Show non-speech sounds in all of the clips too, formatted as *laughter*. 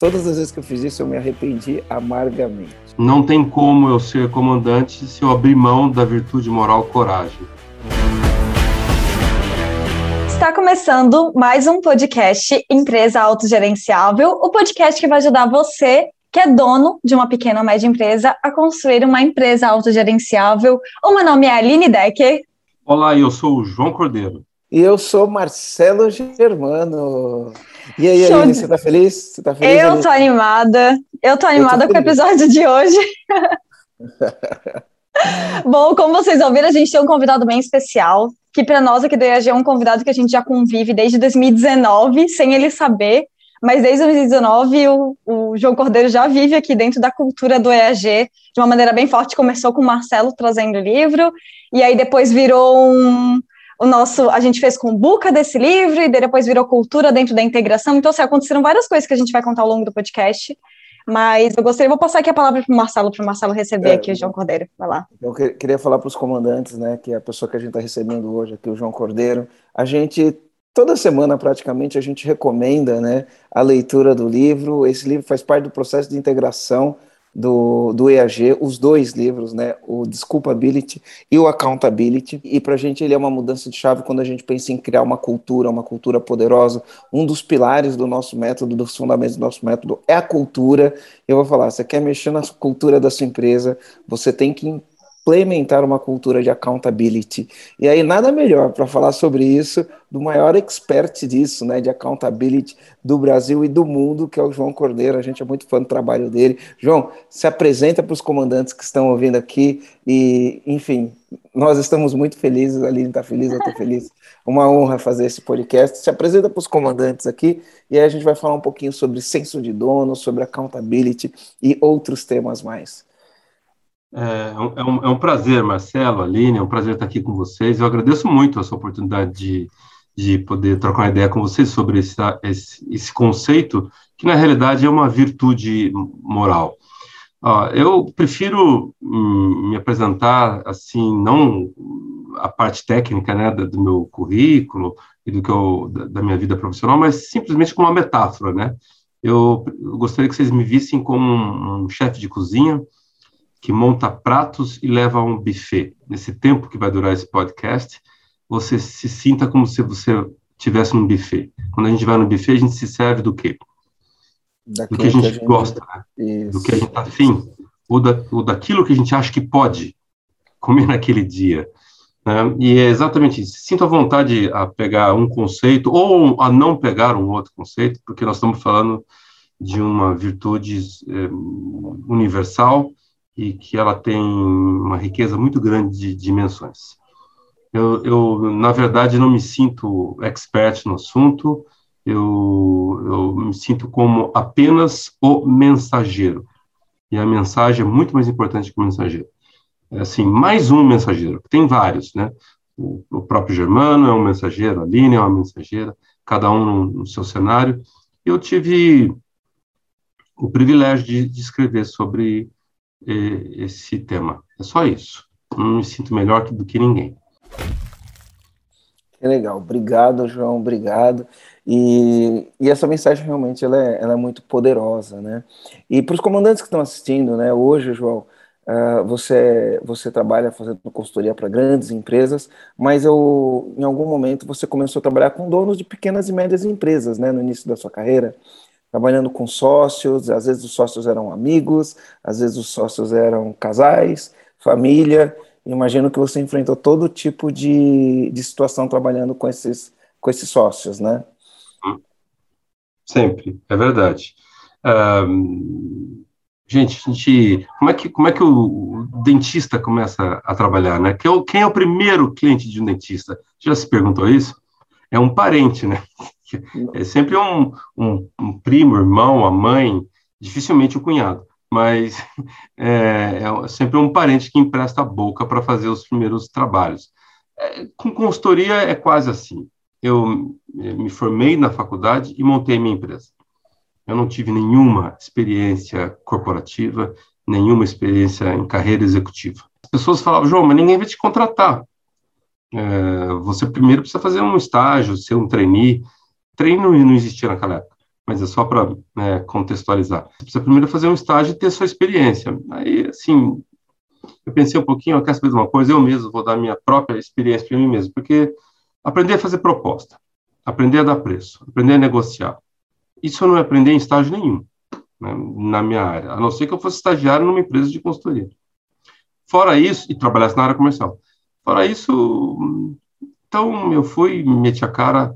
Todas as vezes que eu fiz isso, eu me arrependi amargamente. Não tem como eu ser comandante se eu abrir mão da virtude moral coragem. Está começando mais um podcast Empresa Autogerenciável, o podcast que vai ajudar você, que é dono de uma pequena ou média empresa, a construir uma empresa autogerenciável. O meu nome é Aline Decker. Olá, eu sou o João Cordeiro. E eu sou Marcelo Germano. E aí, Show Aline, você está feliz? Você tá feliz? Eu tô animada. Eu tô animada eu tô com o episódio de hoje. *laughs* Bom, como vocês ouviram, a gente tem um convidado bem especial, que para nós aqui do EAG é um convidado que a gente já convive desde 2019, sem ele saber, mas desde 2019 o, o João Cordeiro já vive aqui dentro da cultura do EAG de uma maneira bem forte. Começou com o Marcelo trazendo o livro, e aí depois virou um, o nosso, a gente fez com buca desse livro e depois virou cultura dentro da integração. Então, assim, aconteceram várias coisas que a gente vai contar ao longo do podcast. Mas eu gostaria, vou passar aqui a palavra para o Marcelo, para o Marcelo receber é, aqui o João Cordeiro. Vai lá. Eu queria falar para os comandantes, né, que é a pessoa que a gente está recebendo hoje aqui, o João Cordeiro. A gente, toda semana praticamente, a gente recomenda né, a leitura do livro. Esse livro faz parte do processo de integração do, do EAG, os dois livros, né, o Desculpability e o Accountability, e para a gente ele é uma mudança de chave quando a gente pensa em criar uma cultura, uma cultura poderosa. Um dos pilares do nosso método, dos fundamentos do nosso método é a cultura. Eu vou falar, você quer mexer na cultura da sua empresa, você tem que implementar uma cultura de accountability. E aí, nada melhor para falar sobre isso do maior expert disso, né, de accountability do Brasil e do mundo, que é o João Cordeiro. A gente é muito fã do trabalho dele. João, se apresenta para os comandantes que estão ouvindo aqui e, enfim, nós estamos muito felizes, a Aline está feliz, eu estou feliz. Uma honra fazer esse podcast. Se apresenta para os comandantes aqui e aí a gente vai falar um pouquinho sobre senso de dono, sobre accountability e outros temas mais. É, é, um, é um prazer, Marcelo, Aline, é um prazer estar aqui com vocês. Eu agradeço muito essa oportunidade de, de poder trocar uma ideia com vocês sobre esse, esse, esse conceito, que na realidade é uma virtude moral. eu prefiro hum, me apresentar assim, não a parte técnica né, do meu currículo e do que eu, da, da minha vida profissional, mas simplesmente como uma metáfora. Né? Eu, eu gostaria que vocês me vissem como um, um chefe de cozinha que monta pratos e leva a um buffet. Nesse tempo que vai durar esse podcast, você se sinta como se você tivesse um buffet. Quando a gente vai no buffet, a gente se serve do quê? Daquilo do que a gente, que a gente gosta, né? do que a gente está afim, ou, da, ou daquilo que a gente acha que pode comer *laughs* naquele dia. Né? E é exatamente isso. Sinto a vontade a pegar um conceito ou a não pegar um outro conceito, porque nós estamos falando de uma virtude é, universal e que ela tem uma riqueza muito grande de dimensões. Eu, eu na verdade, não me sinto expert no assunto, eu, eu me sinto como apenas o mensageiro. E a mensagem é muito mais importante que o mensageiro. É assim, mais um mensageiro, tem vários, né? O, o próprio Germano é um mensageiro, a Aline é uma mensageira, cada um no, no seu cenário. Eu tive o privilégio de, de escrever sobre esse tema. É só isso. Não me sinto melhor do que ninguém. Que legal. Obrigado, João. Obrigado. E, e essa mensagem realmente ela é, ela é muito poderosa, né? E para os comandantes que estão assistindo, né? Hoje, João, uh, você você trabalha fazendo consultoria para grandes empresas, mas eu, em algum momento você começou a trabalhar com donos de pequenas e médias empresas, né? No início da sua carreira trabalhando com sócios, às vezes os sócios eram amigos, às vezes os sócios eram casais, família. Imagino que você enfrentou todo tipo de, de situação trabalhando com esses, com esses sócios, né? Sempre, é verdade. Um, gente, a gente, como é que como é que o dentista começa a trabalhar, né? Quem é o primeiro cliente de um dentista? Já se perguntou isso? É um parente, né? *laughs* É sempre um, um, um primo, irmão, a mãe, dificilmente o cunhado, mas *laughs* é, é, sempre um parente que empresta a boca para fazer os primeiros trabalhos. É, com consultoria é quase assim. Eu me formei na faculdade e montei minha empresa. Eu não tive nenhuma experiência corporativa, nenhuma experiência em carreira executiva. As pessoas falavam, João, mas ninguém vai te contratar. É, você primeiro precisa fazer um estágio, ser um trainee, treino não existia naquela época. mas é só para né, contextualizar. Você precisa primeiro fazer um estágio e ter sua experiência. Aí, assim, eu pensei um pouquinho, eu quero saber de uma coisa, eu mesmo vou dar minha própria experiência para mim mesmo, porque aprender a fazer proposta, aprender a dar preço, aprender a negociar, isso eu não aprendi em estágio nenhum né, na minha área, a não ser que eu fosse estagiário numa empresa de consultoria. Fora isso, e trabalhasse na área comercial. Fora isso, então eu fui, meti a cara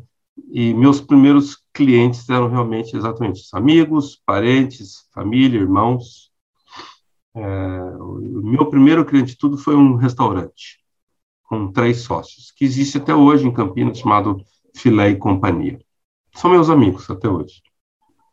e meus primeiros clientes eram realmente exatamente amigos, parentes, família, irmãos. É, o meu primeiro cliente tudo foi um restaurante com três sócios, que existe até hoje em Campinas, chamado Filé e Companhia. São meus amigos até hoje.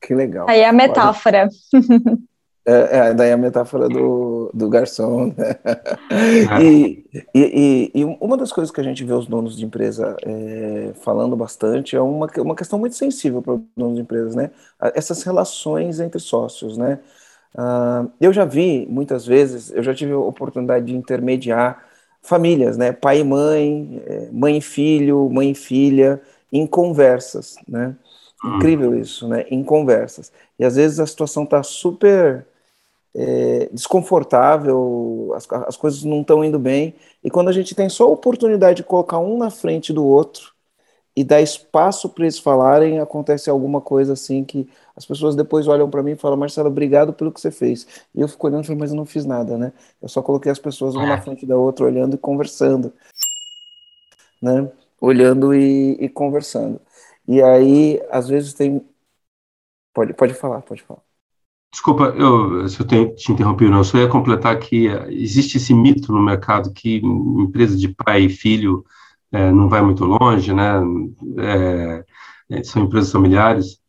Que legal. Aí é a metáfora. *laughs* É, é, daí a metáfora do, do garçom. Né? É. *laughs* E, e, e, uma das coisas que a gente vê os donos de empresa é, falando bastante é uma, uma questão muito sensível para os donos de empresas, né? Essas relações entre sócios, né? Uh, eu já vi muitas vezes, eu já tive a oportunidade de intermediar famílias, né? Pai e mãe, é, mãe e filho, mãe e filha, em conversas, né? Hum. Incrível isso, né? Em conversas. E às vezes a situação está super é, desconfortável, as, as coisas não estão indo bem, e quando a gente tem só a oportunidade de colocar um na frente do outro e dar espaço para eles falarem, acontece alguma coisa assim que as pessoas depois olham para mim e falam, Marcelo, obrigado pelo que você fez. E eu fico olhando e falo, mas eu não fiz nada, né? Eu só coloquei as pessoas uma na é. frente da outra, olhando e conversando, né? Olhando e, e conversando. E aí, às vezes tem... Pode, pode falar, pode falar. Desculpa, eu, se eu tenho, te interrompi, não, só ia completar que eh, existe esse mito no mercado que empresa de pai e filho é, não vai muito longe, né? É, são empresas familiares.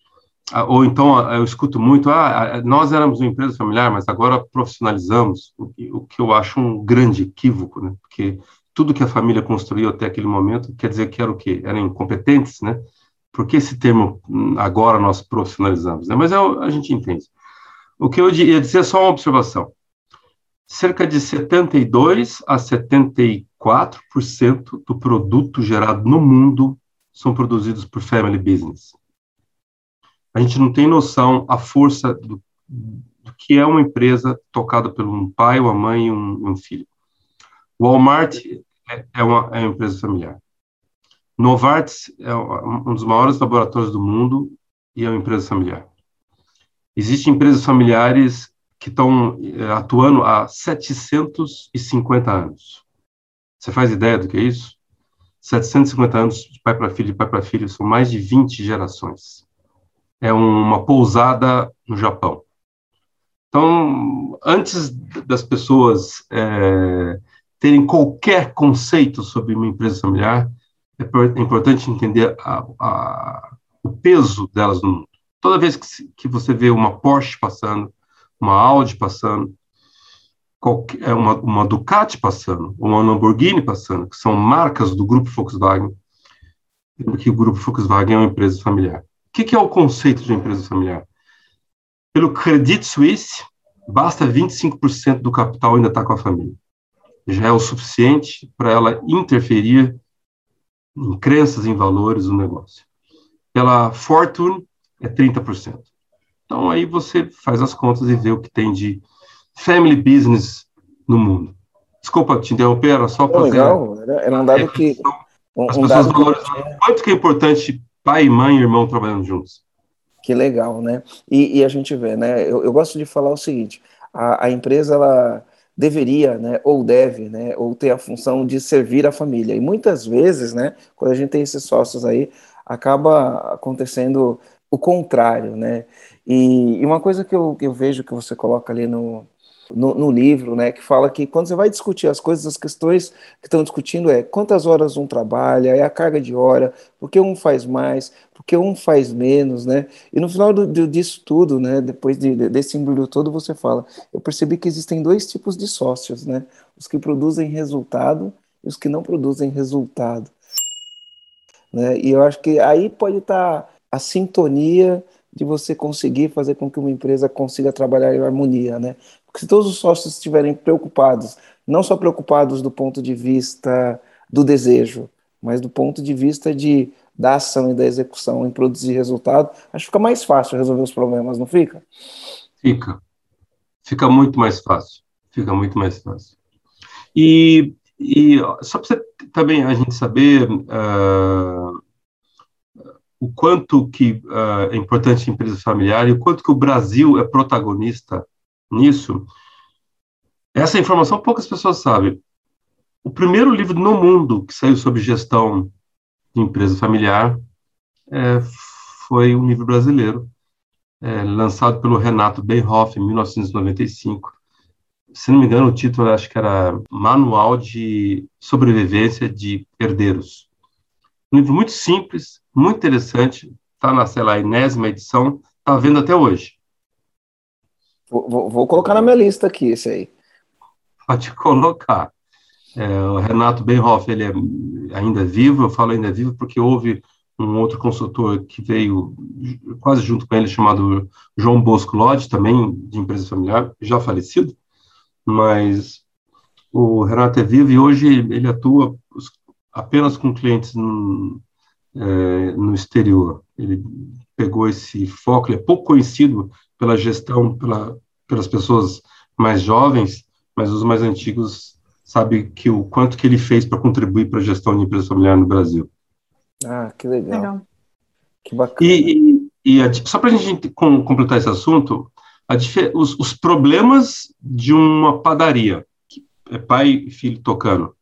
Ah, ou então eu escuto muito, ah, nós éramos uma empresa familiar, mas agora profissionalizamos, o que, o que eu acho um grande equívoco, né? Porque tudo que a família construiu até aquele momento quer dizer que era o quê? Eram incompetentes, né? Por que esse termo hum, agora nós profissionalizamos? Né? Mas é, a gente entende. O que eu ia dizer é só uma observação. Cerca de 72 a 74% do produto gerado no mundo são produzidos por family business. A gente não tem noção a força do, do que é uma empresa tocada por um pai, uma mãe e um, um filho. Walmart é, é, uma, é uma empresa familiar. Novartis é um dos maiores laboratórios do mundo e é uma empresa familiar. Existem empresas familiares que estão eh, atuando há 750 anos. Você faz ideia do que é isso? 750 anos de pai para filho, de pai para filho, são mais de 20 gerações. É uma pousada no Japão. Então, antes das pessoas é, terem qualquer conceito sobre uma empresa familiar, é, é importante entender a, a, o peso delas no mundo. Toda vez que, que você vê uma Porsche passando, uma Audi passando, qualquer, é uma, uma Ducati passando, uma Lamborghini passando, que são marcas do grupo Volkswagen, que o grupo Volkswagen é uma empresa familiar. O que, que é o conceito de empresa familiar? Pelo Credit Suisse, basta 25% do capital ainda estar tá com a família. Já é o suficiente para ela interferir em crenças, em valores do negócio. Pela Fortune, é 30%. Então aí você faz as contas e vê o que tem de family business no mundo. Desculpa te interromper, era só para. Legal, era, um dado que. Um, as pessoas valorizam que... quanto que é importante pai, mãe e irmão trabalhando juntos. Que legal, né? E, e a gente vê, né? Eu, eu, gosto de falar o seguinte: a, a empresa ela deveria, né, ou deve, né, ou ter a função de servir a família. E muitas vezes, né, quando a gente tem esses sócios aí, acaba acontecendo o contrário, né? E, e uma coisa que eu, eu, vejo que você coloca ali no, no, no, livro, né, que fala que quando você vai discutir as coisas, as questões que estão discutindo é quantas horas um trabalha, é a carga de hora, por que um faz mais, por que um faz menos, né? E no final do, do, disso tudo, né, depois de, desse embrulho todo, você fala, eu percebi que existem dois tipos de sócios, né? Os que produzem resultado e os que não produzem resultado. Né? E eu acho que aí pode estar tá a sintonia de você conseguir fazer com que uma empresa consiga trabalhar em harmonia, né? Porque se todos os sócios estiverem preocupados, não só preocupados do ponto de vista do desejo, mas do ponto de vista de da ação e da execução em produzir resultado, acho que fica mais fácil resolver os problemas, não fica? Fica. Fica muito mais fácil. Fica muito mais fácil. E, e só para também a gente saber uh, o quanto que uh, é importante a empresa familiar e o quanto que o Brasil é protagonista nisso, essa informação poucas pessoas sabem. O primeiro livro no mundo que saiu sobre gestão de empresa familiar é, foi um livro brasileiro, é, lançado pelo Renato Beinhoff em 1995. Se não me engano, o título acho que era Manual de Sobrevivência de Herdeiros. Um livro muito simples, muito interessante, está na, sei lá, enésima edição, está vendo até hoje. Vou, vou, colocar na minha lista aqui esse aí. Pode colocar. É, o Renato Benhoff, ele é ainda vivo, eu falo ainda vivo porque houve um outro consultor que veio quase junto com ele, chamado João Bosco Lodge, também de empresa familiar, já falecido, mas o Renato é vivo e hoje ele atua apenas com clientes no, é, no exterior. Ele pegou esse foco, ele é pouco conhecido pela gestão, pela, pelas pessoas mais jovens, mas os mais antigos sabem que o quanto que ele fez para contribuir para a gestão de empresa familiar no Brasil. Ah, que legal. legal. Que bacana. E, e, e a, só para a gente com, completar esse assunto, os, os, problemas de uma padaria, é pai e filho tocando,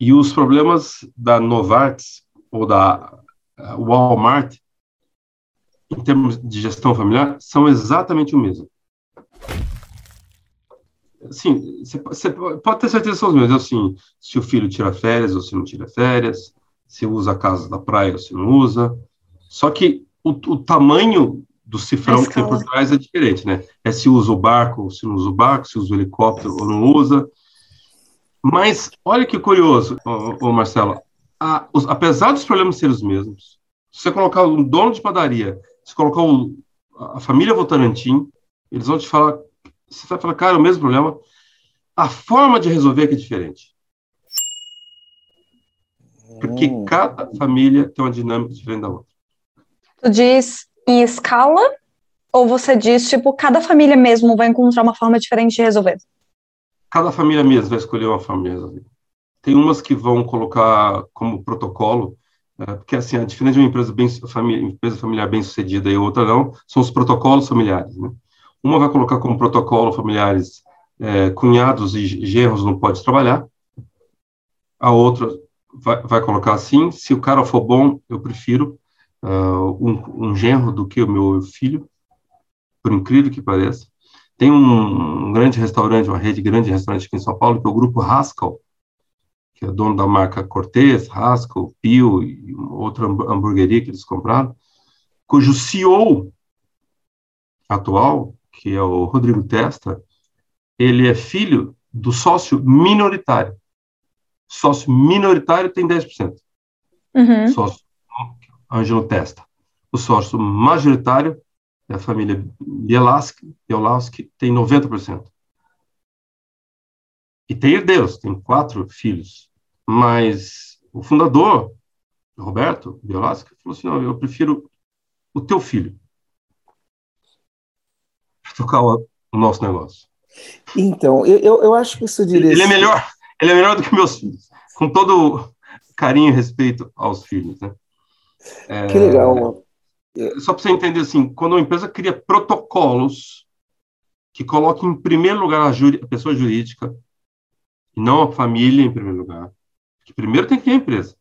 e os problemas da Novartis ou da Walmart, em termos de gestão familiar, são exatamente o mesmo. Sim, você pode ter certeza que são os mesmos. Assim, se o filho tira férias ou se não tira férias, se usa a casa da praia ou se não usa. Só que o, o tamanho do cifrão que tem por trás é diferente, né? É se usa o barco ou se não usa o barco, se usa o helicóptero ou não usa. Mas olha que curioso, ô, ô Marcelo, a, os, apesar dos problemas serem os mesmos, se você colocar um dono de padaria, se colocar o, a família Votarantim, eles vão te falar, você vai falar, cara, é o mesmo problema, a forma de resolver é que é diferente. Porque hum. cada família tem uma dinâmica diferente da outra. Tu diz em escala? Ou você diz, tipo, cada família mesmo vai encontrar uma forma diferente de resolver? Cada família mesmo vai escolher uma resolver. Tem umas que vão colocar como protocolo, é, porque assim, a diferença de uma empresa, bem, família, empresa familiar bem sucedida e outra não, são os protocolos familiares. Né? Uma vai colocar como protocolo familiares é, cunhados e genros não pode trabalhar. A outra vai, vai, colocar assim: se o cara for bom, eu prefiro uh, um, um genro do que o meu filho, por incrível que pareça. Tem um, um grande restaurante, uma rede grande de restaurante aqui em São Paulo, que é o Grupo Haskell, que é dono da marca Cortez, Haskell, Pio e outra hamburgueria que eles compraram, cujo CEO atual, que é o Rodrigo Testa, ele é filho do sócio minoritário. Sócio minoritário tem 10%. Uhum. Sócio Ângelo Testa. O sócio majoritário é a família Bielaski, Bielaski tem 90%. E tem herdeiros, tem quatro filhos. Mas o fundador, Roberto Biolasca, falou assim: não, eu prefiro o teu filho para tocar o, o, nosso negócio. Então, eu, eu acho que isso diria. Ele é melhor, ele é melhor do que meus filhos, com todo carinho e respeito aos filhos, né? É, que legal. Só para você entender assim, quando uma empresa cria protocolos que coloquem em primeiro lugar a, a pessoa jurídica e não a família em primeiro lugar, que primeiro tem que ter a empresa.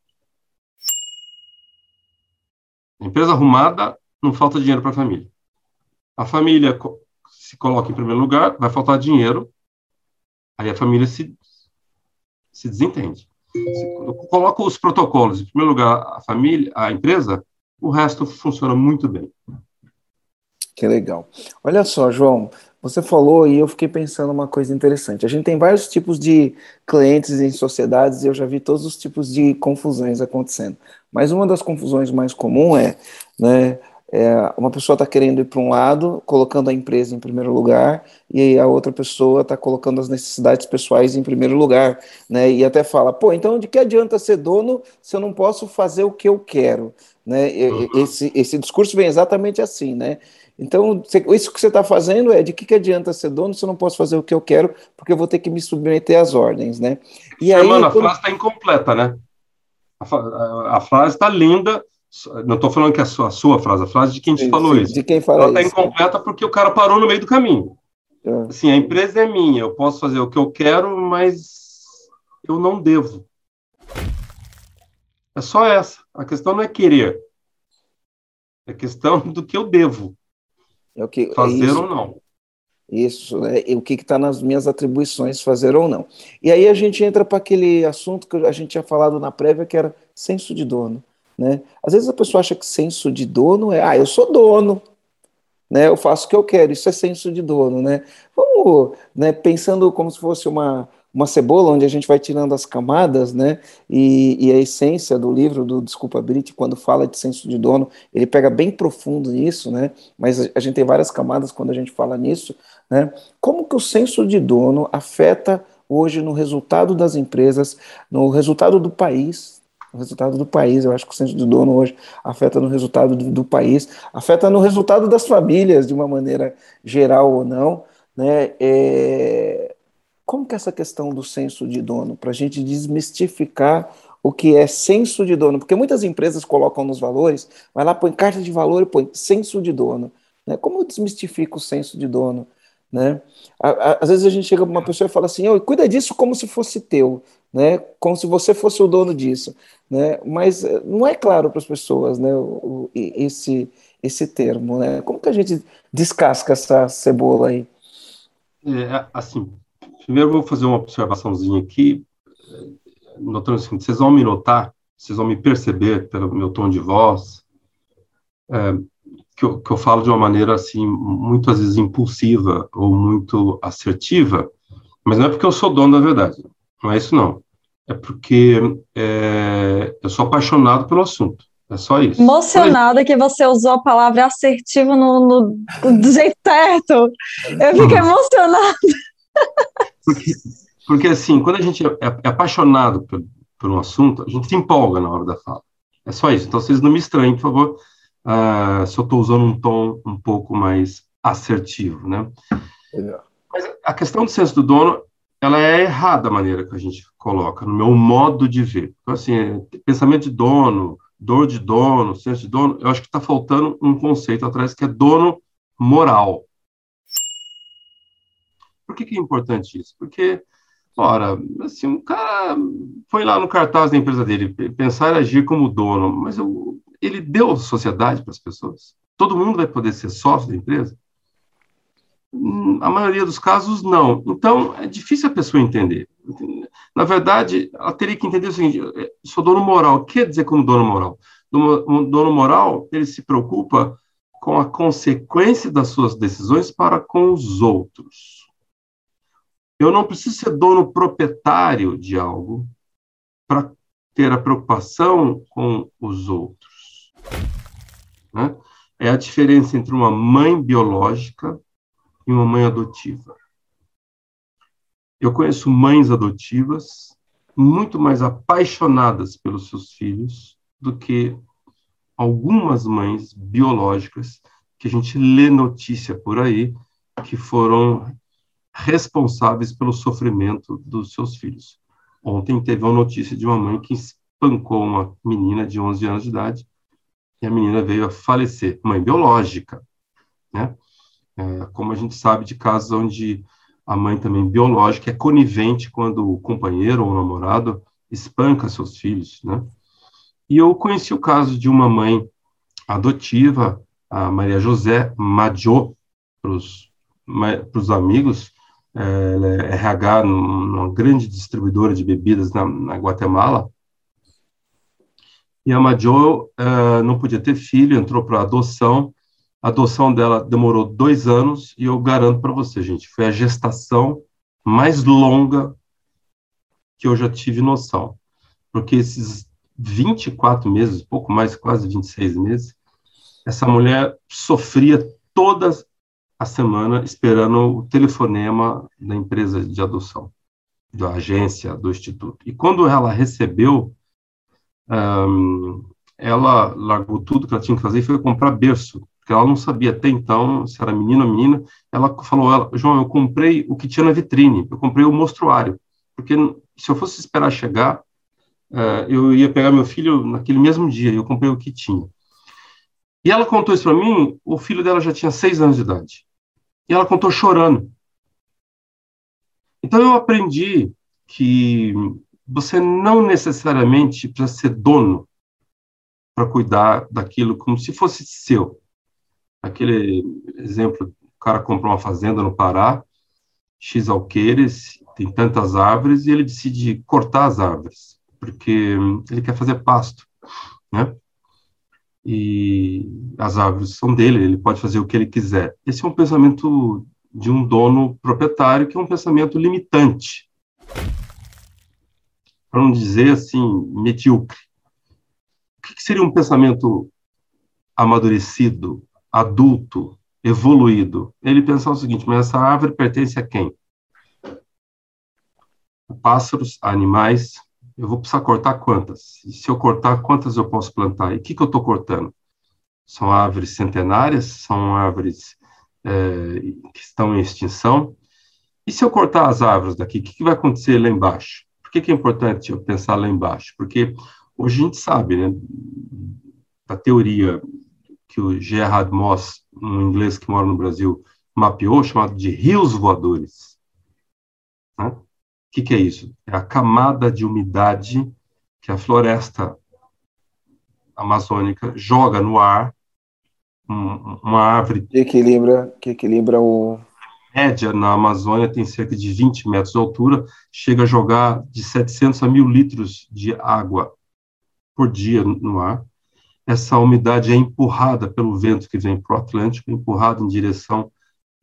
A empresa arrumada, não falta dinheiro para a família. A família se coloca em primeiro lugar, vai faltar dinheiro, aí a família se, se desentende. Se coloca os protocolos em primeiro lugar, a família, a empresa, o resto funciona muito bem. Que legal. Olha só, João, você falou e eu fiquei pensando uma coisa interessante. A gente tem vários tipos de clientes em sociedades e eu já vi todos os tipos de confusões acontecendo. Mas uma das confusões mais comuns é, né, É, uma pessoa está querendo ir para um lado, colocando a empresa em primeiro lugar, e a outra pessoa está colocando as necessidades pessoais em primeiro lugar, né? E até fala, pô, então de que adianta ser dono se eu não posso fazer o que eu quero, né? Esse, esse discurso vem exatamente assim, né? Então, isso que você está fazendo é de que, que adianta ser dono se eu não posso fazer o que eu quero, porque eu vou ter que me submeter às ordens, né? E aí, Mano, a frase está incompleta, né? A, a frase está linda, não estou falando que é a sua, a sua, frase, a frase de quem te sim, falou sim, isso. De quem fala Ela está incompleta porque o cara parou no meio do caminho. É. Assim, a empresa é minha, eu posso fazer o que eu quero, mas eu não devo. É só essa. A questão não é querer. É questão do que eu devo. É o que, fazer é ou não. Isso, né? o que está nas minhas atribuições, fazer ou não. E aí a gente entra para aquele assunto que a gente tinha falado na prévia, que era senso de dono. Né? Às vezes a pessoa acha que senso de dono é, ah, eu sou dono, né? eu faço o que eu quero, isso é senso de dono. Né? Vamos né, pensando como se fosse uma, uma cebola, onde a gente vai tirando as camadas, né? E, e, a essência do livro do Desculpa Brit, quando fala de senso de dono, ele pega bem profundo nisso, né? Mas a, a gente tem várias camadas quando a gente fala nisso, né? Como que o senso de dono afeta hoje no resultado das empresas, no resultado do país, o resultado do país. Eu acho que o senso de dono hoje afeta no resultado do, do, país, afeta no resultado das famílias, de uma maneira geral ou não. Né? É... Como que é essa questão do senso de dono, para a gente desmistificar o que é senso de dono? Porque muitas empresas colocam nos valores, vai lá, põe carta de valor e põe senso de dono. Né? Como eu desmistifico o senso de dono? Né? Às vezes a gente chega para uma pessoa e fala assim, oh, cuida disso como se fosse teu né? Como se você fosse o dono disso, né? Mas eh, não é claro para as pessoas, né? O, esse esse termo, né? Como que a gente descasca essa cebola aí? É, assim, primeiro vou fazer uma observaçãozinha aqui, notando o seguinte, vocês vão me notar, vocês vão me perceber pelo meu tom de voz, é, que, eu, que eu falo de uma maneira, assim, muitas vezes impulsiva ou muito assertiva, mas não é porque eu sou dono da verdade, não é isso não é porque é, eu sou apaixonado pelo assunto. É só isso. Emocionada que você usou a palavra assertivo no, no, do jeito certo. Eu fiquei uhum. emocionada. Porque, porque, assim, quando a gente é, é apaixonado por, por, um assunto, a gente se empolga na hora da fala. É só isso. Então, vocês não me estranhem, por favor, uh, se eu estou usando um tom um pouco mais assertivo, né? Mas a questão do senso do dono ela é errada a maneira que a gente coloca, no meu modo de ver. Então, assim, é, pensamento de dono, dor de dono, senso de dono, eu acho que está faltando um conceito atrás que é dono moral. Por que, que é importante isso? Porque, ora, assim, um cara foi lá no cartaz da empresa dele, pensar e agir como dono, mas eu, ele deu sociedade para as pessoas. Todo mundo vai poder ser sócio da empresa? A maioria dos casos, não. Então, é difícil a pessoa entender. Na verdade, ela teria que entender o seguinte: sou dono moral. O que dizer como dono moral? Um dono moral, ele se preocupa com a consequência das suas decisões para com os outros. Eu não preciso ser dono proprietário de algo para ter a preocupação com os outros. Né? É a diferença entre uma mãe biológica e uma mãe adotiva. Eu conheço mães adotivas muito mais apaixonadas pelos seus filhos do que algumas mães biológicas que a gente lê notícia por aí que foram responsáveis pelo sofrimento dos seus filhos. Ontem teve uma notícia de uma mãe que espancou uma menina de 11 anos de idade e a menina veio a falecer, mãe biológica, né? É, como a gente sabe de casos onde a mãe também biológica é conivente quando o companheiro ou o namorado espanca seus filhos, né? E eu conheci o caso de uma mãe adotiva, a Maria José Majô, para os amigos, é, ela é RH numa grande distribuidora de bebidas na, na Guatemala, e a Majô é, não podia ter filho, entrou para adoção, a adoção dela demorou dois anos e eu garanto para você, gente, foi a gestação mais longa que eu já tive noção. Porque esses 24 meses, pouco mais, quase 26 meses, essa mulher sofria toda a semana esperando o telefonema da empresa de adoção, da agência, do instituto. E quando ela recebeu, um, ela largou tudo que ela tinha que fazer e foi comprar berço, porque ela não sabia até então se era menino ou menina. Ela falou, ela, João, eu comprei o que tinha na vitrine, eu comprei o mostruário, porque se eu fosse esperar chegar, uh, eu ia pegar meu filho naquele mesmo dia, eu comprei o que tinha. E ela contou isso para mim, o filho dela já tinha seis anos de idade. E ela contou chorando. Então eu aprendi que você não necessariamente precisa ser dono para cuidar daquilo como se fosse seu. Aquele exemplo, o cara comprou uma fazenda no Pará, X alqueires, tem tantas árvores, e ele decide cortar as árvores, porque ele quer fazer pasto, né? e as árvores são dele, ele pode fazer o que ele quiser. Esse é um pensamento de um dono proprietário que é um pensamento limitante. Para não dizer assim, medíocre. O que seria um pensamento amadurecido, adulto, evoluído? Ele pensar o seguinte: mas essa árvore pertence a quem? Pássaros, animais, eu vou precisar cortar quantas? E se eu cortar, quantas eu posso plantar? E o que, que eu estou cortando? São árvores centenárias? São árvores é, que estão em extinção? E se eu cortar as árvores daqui, o que, que vai acontecer lá embaixo? Por que, que é importante eu pensar lá embaixo? Porque hoje a gente sabe, né, da teoria que o Gerhard Moss, um inglês que mora no Brasil, mapeou, chamado de rios voadores. Né? O que, que é isso? É a camada de umidade que a floresta amazônica joga no ar uma árvore que equilibra que equilibra o média na Amazônia tem cerca de 20 metros de altura chega a jogar de 700 a 1000 litros de água por dia no ar essa umidade é empurrada pelo vento que vem para o Atlântico empurrada em direção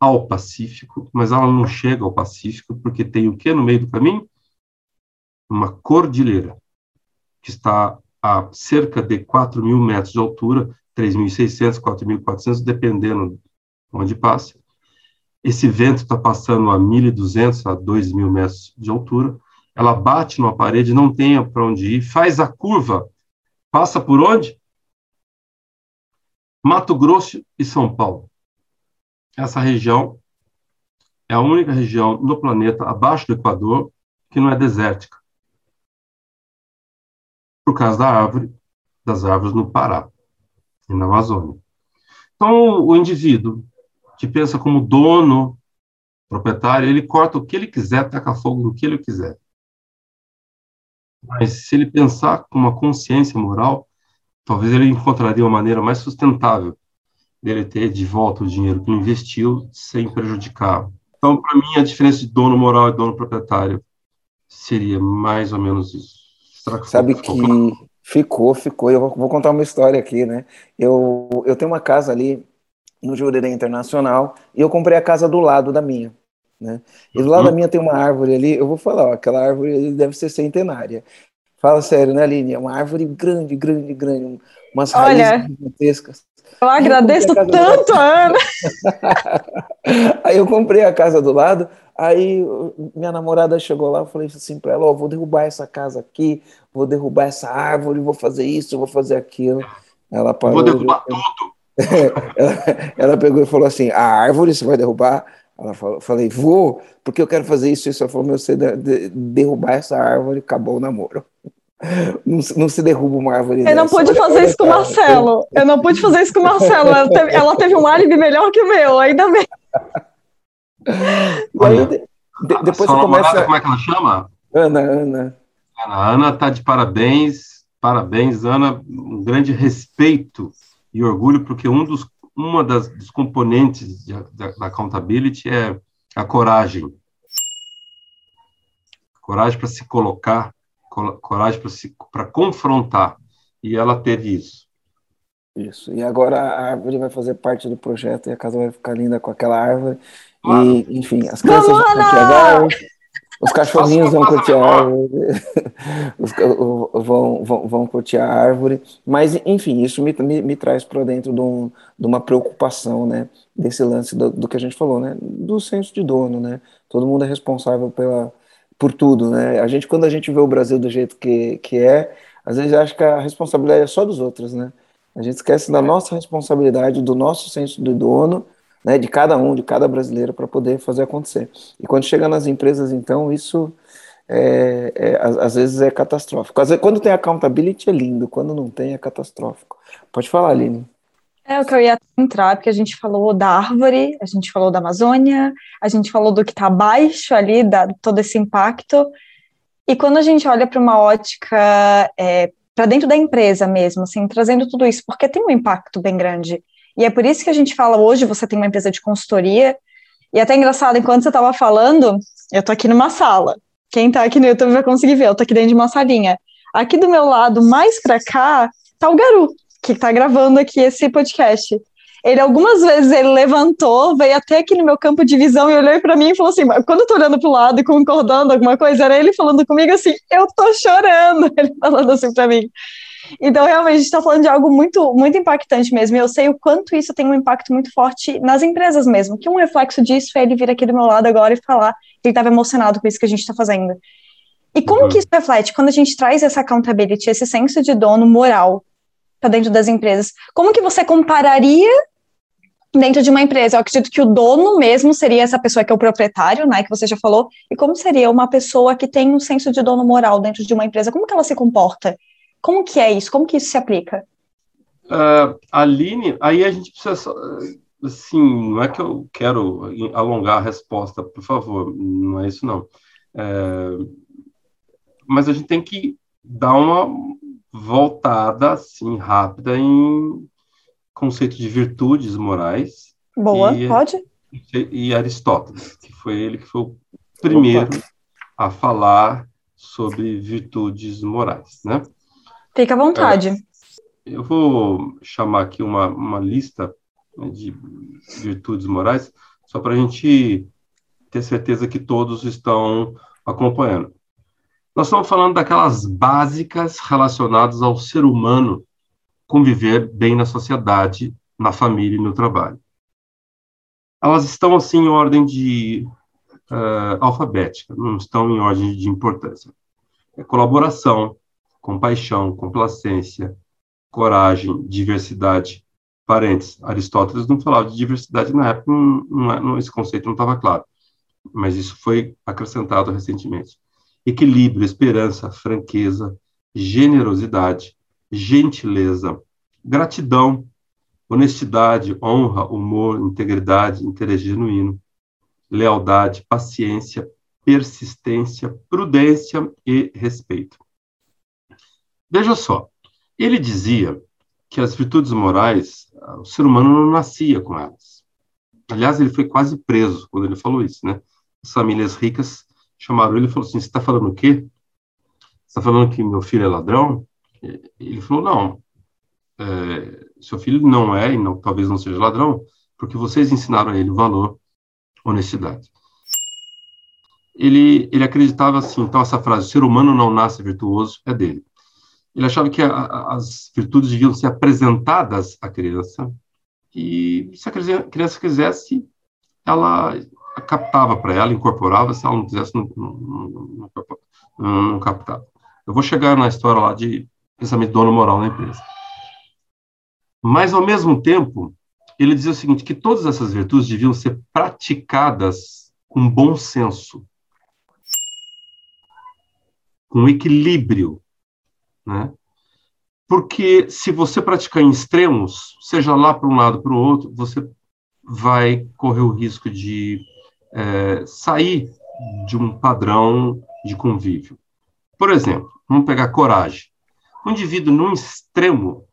ao Pacífico, mas ela não chega ao Pacífico porque tem o que no meio do caminho? Uma cordilheira, que está a cerca de 4 mil metros de altura, 3.600, 4.400, dependendo onde passa. Esse vento está passando a 1.200 a 2.000 metros de altura, ela bate numa parede, não tem para onde ir, faz a curva, passa por onde? Mato Grosso e São Paulo essa região é a única região no planeta abaixo do Equador que não é desértica. Por causa da árvore, das árvores no Pará e na Amazônia. Então, o indivíduo que pensa como dono, proprietário, ele corta o que ele quiser, taca fogo no que ele quiser. Mas se ele pensar com uma consciência moral, talvez ele encontraria uma maneira mais sustentável dele ter de volta o dinheiro que investiu sem prejudicar. Então, para mim, a diferença de dono moral e dono proprietário seria mais ou menos isso. Que Sabe ficou, que ficou, ficou. Eu vou, contar uma história aqui, né? Eu, eu tenho uma casa ali no Jurerê Internacional e eu comprei a casa do lado da minha. Né? E do lado uhum. da minha tem uma árvore ali, eu vou falar, ó, aquela árvore deve ser centenária. Fala sério, né, Aline? É uma árvore grande, grande, grande, umas Olha, raízes gigantescas. Eu agradeço eu tanto a Ana. *laughs* aí eu comprei a casa do lado, aí minha namorada chegou lá, eu falei assim para ela, ó, oh, vou derrubar essa casa aqui, vou derrubar essa árvore, vou fazer isso, vou fazer aquilo. Ela parou. Vou derrubar tudo. *laughs* ela, ela, pegou e falou assim: a árvore você vai derrubar? Ela falou, falei, vou, porque eu quero fazer isso. E ela falou: meu, você de, derrubar essa árvore, acabou o namoro. *laughs* Não, não, se derruba uma árvore. Eu não pude fazer isso com o Marcelo. Eu não pude fazer isso com o Marcelo. Ela teve, ela teve um álibi melhor que o meu, ainda bem. *laughs* Aí, de, depois você começa. Como é que ela chama? Ana, Ana. Ana, Ana tá de parabéns. Parabéns, Ana. Um grande respeito e orgulho, porque um dos, uma das, dos componentes de, da, da accountability é a coragem. Coragem para se colocar coragem para confrontar. E ela teve isso. Isso. E agora a árvore vai fazer parte do projeto e a casa vai ficar linda com aquela árvore. E, enfim, as crianças vão curtir as árvores. Os cachorrinhos vão curtir a árvore, *laughs* os, vão, vão, vão curtir a árvore, mas enfim, isso me, me, me traz para dentro de, um, de, uma preocupação, né, desse lance do, do, que a gente falou, né, do senso de dono, né, todo mundo é responsável pela, por tudo, né, a gente, quando a gente vê o Brasil do jeito que, que é, às vezes acha que a responsabilidade é só dos outros, né, a gente esquece da nossa responsabilidade, do nosso senso de dono, né, de cada um, de cada brasileiro, para poder fazer acontecer. E quando chega nas empresas, então, isso é, é, às, vezes é catastrófico. Vezes, quando tem accountability é lindo, quando não tem é catastrófico. Pode falar, Aline. É o que eu ia entrar, porque a gente falou da árvore, a gente falou da Amazônia, a gente falou do que está abaixo ali, da, todo esse impacto. E quando a gente olha para uma ótica é, para dentro da empresa mesmo, assim, trazendo tudo isso, porque tem um impacto bem grande. E é por isso que a gente fala hoje, você tem uma empresa de consultoria, e é até engraçado, enquanto você estava falando, eu tô aqui numa sala. Quem está aqui no YouTube vai conseguir ver, eu tô aqui dentro de uma salinha. Aqui do meu lado, mais para cá, tá o Garu, que está gravando aqui esse podcast. Ele algumas vezes ele levantou, veio até aqui no meu campo de visão e olhou para mim e falou assim: quando eu tô olhando pro lado e concordando alguma coisa, era ele falando comigo assim: eu tô chorando. *laughs* Ele falando assim para mim. Então, realmente, a gente está falando de algo muito, muito impactante mesmo. E eu sei o quanto isso tem um impacto muito forte nas empresas mesmo. Que um reflexo disso é ele vir aqui do meu lado agora e falar que ele estava emocionado com isso que a gente está fazendo. E como uhum. que isso reflete? Quando a gente traz essa accountability, esse senso de dono moral para dentro das empresas, como que você compararia dentro de uma empresa? Eu acredito que o dono mesmo seria essa pessoa que é o proprietário, né, que você já falou. E como seria uma pessoa que tem um senso de dono moral dentro de uma empresa? Como que ela se comporta? Como que é isso? Como que isso se aplica? Uh, Aline, aí a gente precisa, assim, não é que eu quero alongar a resposta, por favor, não é isso não. É, mas a gente tem que dar uma voltada, assim, rápida em conceito de virtudes morais. Boa, e, pode. E, e Aristóteles, que foi ele que foi o primeiro Opa. a falar sobre virtudes morais, né? Fica à vontade. É, eu vou chamar aqui uma, uma lista né, de virtudes morais, só para a gente ter certeza que todos estão acompanhando. Nós estamos falando daquelas básicas relacionadas ao ser humano conviver bem na sociedade, na família e no trabalho. Elas estão, assim, em ordem de uh, alfabética, não estão em ordem de importância. É colaboração, compaixão, complacência, coragem, diversidade. Parentes, Aristóteles não falava de diversidade na época, não, não, esse conceito não estava claro, mas isso foi acrescentado recentemente. Equilíbrio, esperança, franqueza, generosidade, gentileza, gratidão, honestidade, honra, humor, integridade, interesse genuíno, lealdade, paciência, persistência, prudência e respeito. Veja só, ele dizia que as virtudes morais, ah, o ser humano não nascia com elas. Aliás, ele foi quase preso quando ele falou isso, né? As famílias ricas chamaram ele e falaram assim: Você está falando o quê? Você está falando que meu filho é ladrão? Ele falou: Não, é, seu filho não é e não, talvez não seja ladrão, porque vocês ensinaram a ele o valor honestidade. Ele, ele acreditava assim, então essa frase, o ser humano não nasce virtuoso, é dele. Ele achava que a, as virtudes deviam ser apresentadas à criança e se a criança quisesse, ela captava para ela, incorporava, se ela não quisesse, não, não, não, não, captava. Eu vou chegar na história lá de pensamento dono moral na empresa. Mas, ao mesmo tempo, ele dizia o seguinte, que todas essas virtudes deviam ser praticadas com bom senso, com equilíbrio, né? Porque se você praticar em extremos, seja lá para um lado para o outro, você vai correr o risco de é, sair de um padrão de convívio. Por exemplo, vamos pegar coragem. Um indivíduo num extremo,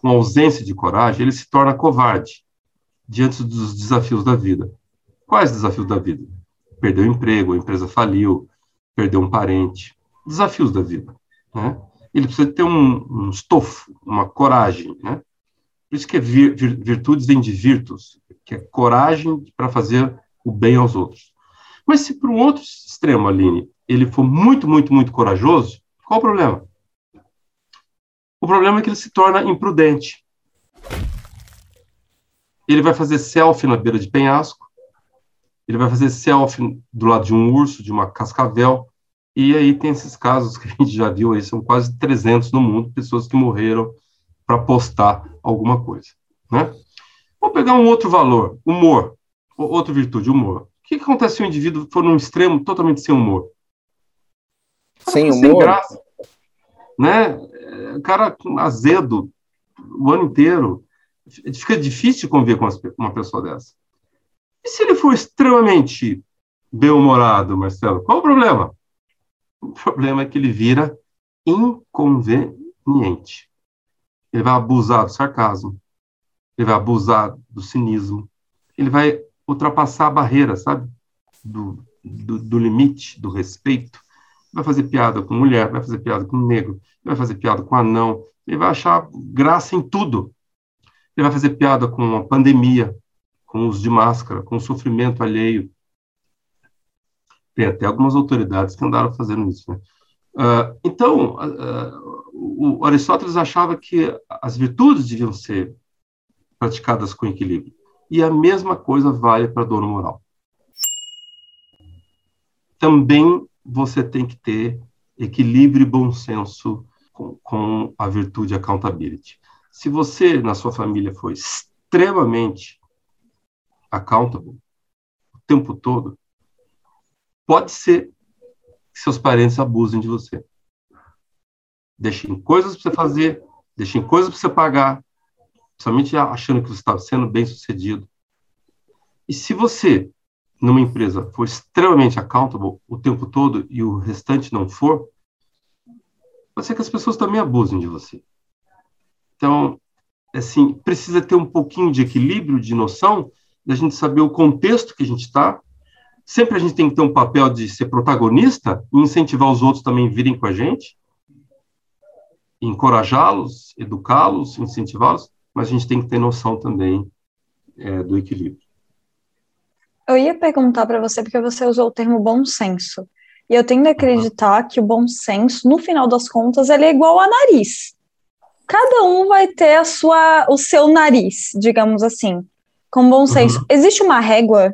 com ausência de coragem, ele se torna covarde diante dos desafios da vida. Quais desafios da vida? Perdeu o emprego, a empresa faliu, perdeu um parente. Desafios da vida né? ele precisa ter um, um estofo, uma coragem, né? Por isso que é vir, vir, virtudes vem de virtus, que é coragem para fazer o bem aos outros. Mas se para um outro extremo, Aline, ele for muito, muito, muito corajoso, qual o problema? O problema é que ele se torna imprudente. Ele vai fazer selfie na beira de penhasco, ele vai fazer selfie do lado de um urso, de uma cascavel, e aí tem esses casos que a gente já viu aí, são quase 300 no mundo, pessoas que morreram para postar alguma coisa, né? Vamos pegar um outro valor, humor, outra virtude, humor. O que, acontece se o indivíduo for num extremo totalmente sem humor? Sem humor? Sem graça, né? O cara azedo o ano inteiro, fica difícil conviver com uma pessoa dessa. E se ele for extremamente bem-humorado, Marcelo, qual o problema? O problema é que ele vira inconveniente. Ele vai abusar do sarcasmo, ele vai abusar do cinismo, ele vai ultrapassar a barreira, sabe? Do, do, do limite, do respeito. Vai fazer piada com mulher, vai fazer piada com negro, vai fazer piada com anão, ele vai achar graça em tudo. Ele vai fazer piada com a pandemia, com os de máscara, com o sofrimento alheio, tem até algumas autoridades que andaram fazendo isso. Né? Uh, então, uh, o Aristóteles achava que as virtudes deviam ser praticadas com equilíbrio. E a mesma coisa vale para a dor moral. Também você tem que ter equilíbrio e bom senso com, com a virtude accountability. Se você, na sua família, for extremamente accountable o tempo todo, pode ser que seus parentes abusem de você. Deixem coisas para você fazer, deixem coisas para você pagar, somente achando que você está sendo bem sucedido. E se você, numa empresa, for extremamente accountable o tempo todo e o restante não for, pode ser que as pessoas também abusem de você. Então, assim, precisa ter um pouquinho de equilíbrio, de noção, da gente saber o contexto que a gente está, sempre a gente tem que ter um papel de ser protagonista e incentivar os outros também a virem com a gente, encorajá-los, educá-los, incentivá-los, mas a gente tem que ter noção também é, do equilíbrio. Eu ia perguntar para você porque você usou o termo bom senso. E eu tendo a acreditar que o bom senso, no final das contas, ele é igual a nariz. Cada um vai ter a sua, o seu nariz, digamos assim, com bom senso. Uhum. Existe uma régua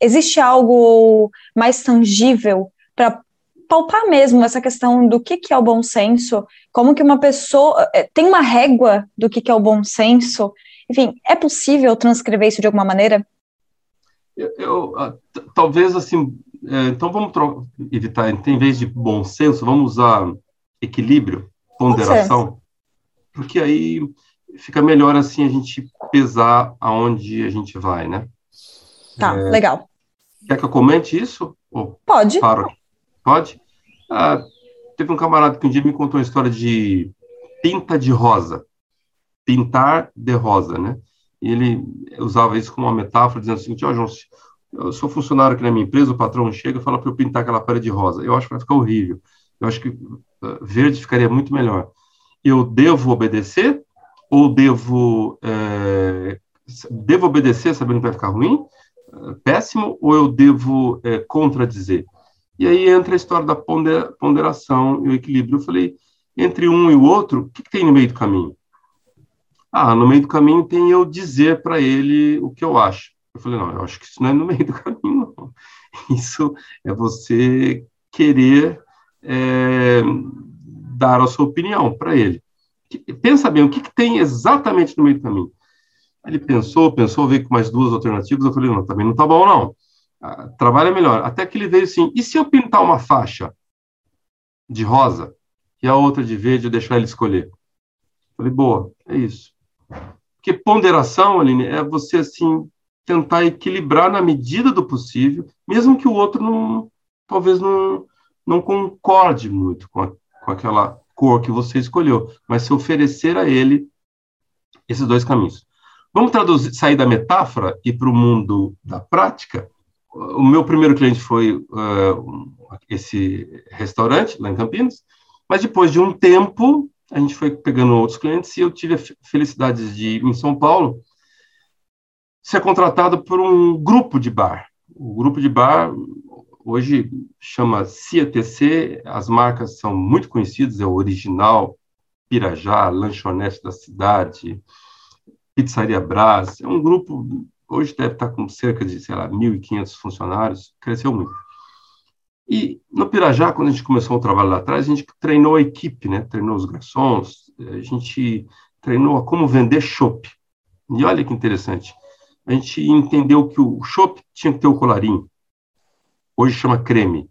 existe algo mais tangível para palpar mesmo essa questão do que, que é o bom senso, como que uma pessoa eh, tem uma régua do que, que é o bom senso, enfim, é possível transcrever isso de alguma maneira? Eu, eu ah, talvez assim, é, então vamos evitar, em vez de bom senso, vamos usar equilíbrio, ponderação, porque aí fica melhor assim a gente pesar aonde a gente vai, né? Tá, é, legal. Quer que eu comente isso? Ou Pode. Paro? Pode? Ah, teve um camarada que um dia me contou uma história de pinta de rosa. Pintar de rosa, né? E ele usava isso como uma metáfora, dizendo assim, ó, oh, João, eu sou funcionário aqui na minha empresa, o patrão chega e fala para eu pintar aquela parede rosa. Eu acho que vai ficar horrível. Eu acho que uh, verde ficaria muito melhor. Eu devo obedecer ou devo é, devo obedecer sabendo que vai ficar ruim péssimo ou eu devo é, contradizer? E aí entra a história da ponderação e o equilíbrio. Eu falei, entre um e o outro, o que, que tem no meio do caminho? Ah, no meio do caminho tem eu dizer para ele o que eu acho. Eu falei, não, eu acho que isso não é no meio do *laughs* caminho, não. Isso é você querer é, dar a sua opinião para ele. Pensa bem, o que, que tem exatamente no meio do caminho? Ele pensou, pensou, veio com mais duas alternativas. Eu falei, não, também não tá bom, não. Ah, trabalha melhor. Até que ele veio assim: e se eu pintar uma faixa de rosa e a outra de verde e deixar ele escolher? Eu falei, boa, é isso. Porque ponderação, Aline, é você assim tentar equilibrar na medida do possível, mesmo que o outro não, talvez não, não concorde muito com, a, com aquela cor que você escolheu, mas se oferecer a ele esses dois caminhos. Vamos traduzir, sair da metáfora e para o mundo da prática. O meu primeiro cliente foi uh, esse restaurante lá em Campinas, mas depois de um tempo a gente foi pegando outros clientes e eu tive a felicidade de, em São Paulo, ser contratado por um grupo de bar. O grupo de bar hoje chama CATC, as marcas são muito conhecidas, é o Original, Pirajá, Lanchonete da Cidade, Pizzaria Brás, é um grupo, hoje deve estar com cerca de, sei lá, 1.500 funcionários, cresceu muito. E no Pirajá, quando a gente começou o trabalho lá atrás, a gente treinou a equipe, né? Treinou os garçons, a gente treinou a como vender chopp. E olha que interessante, a gente entendeu que o chopp tinha que ter o colarinho, hoje chama creme,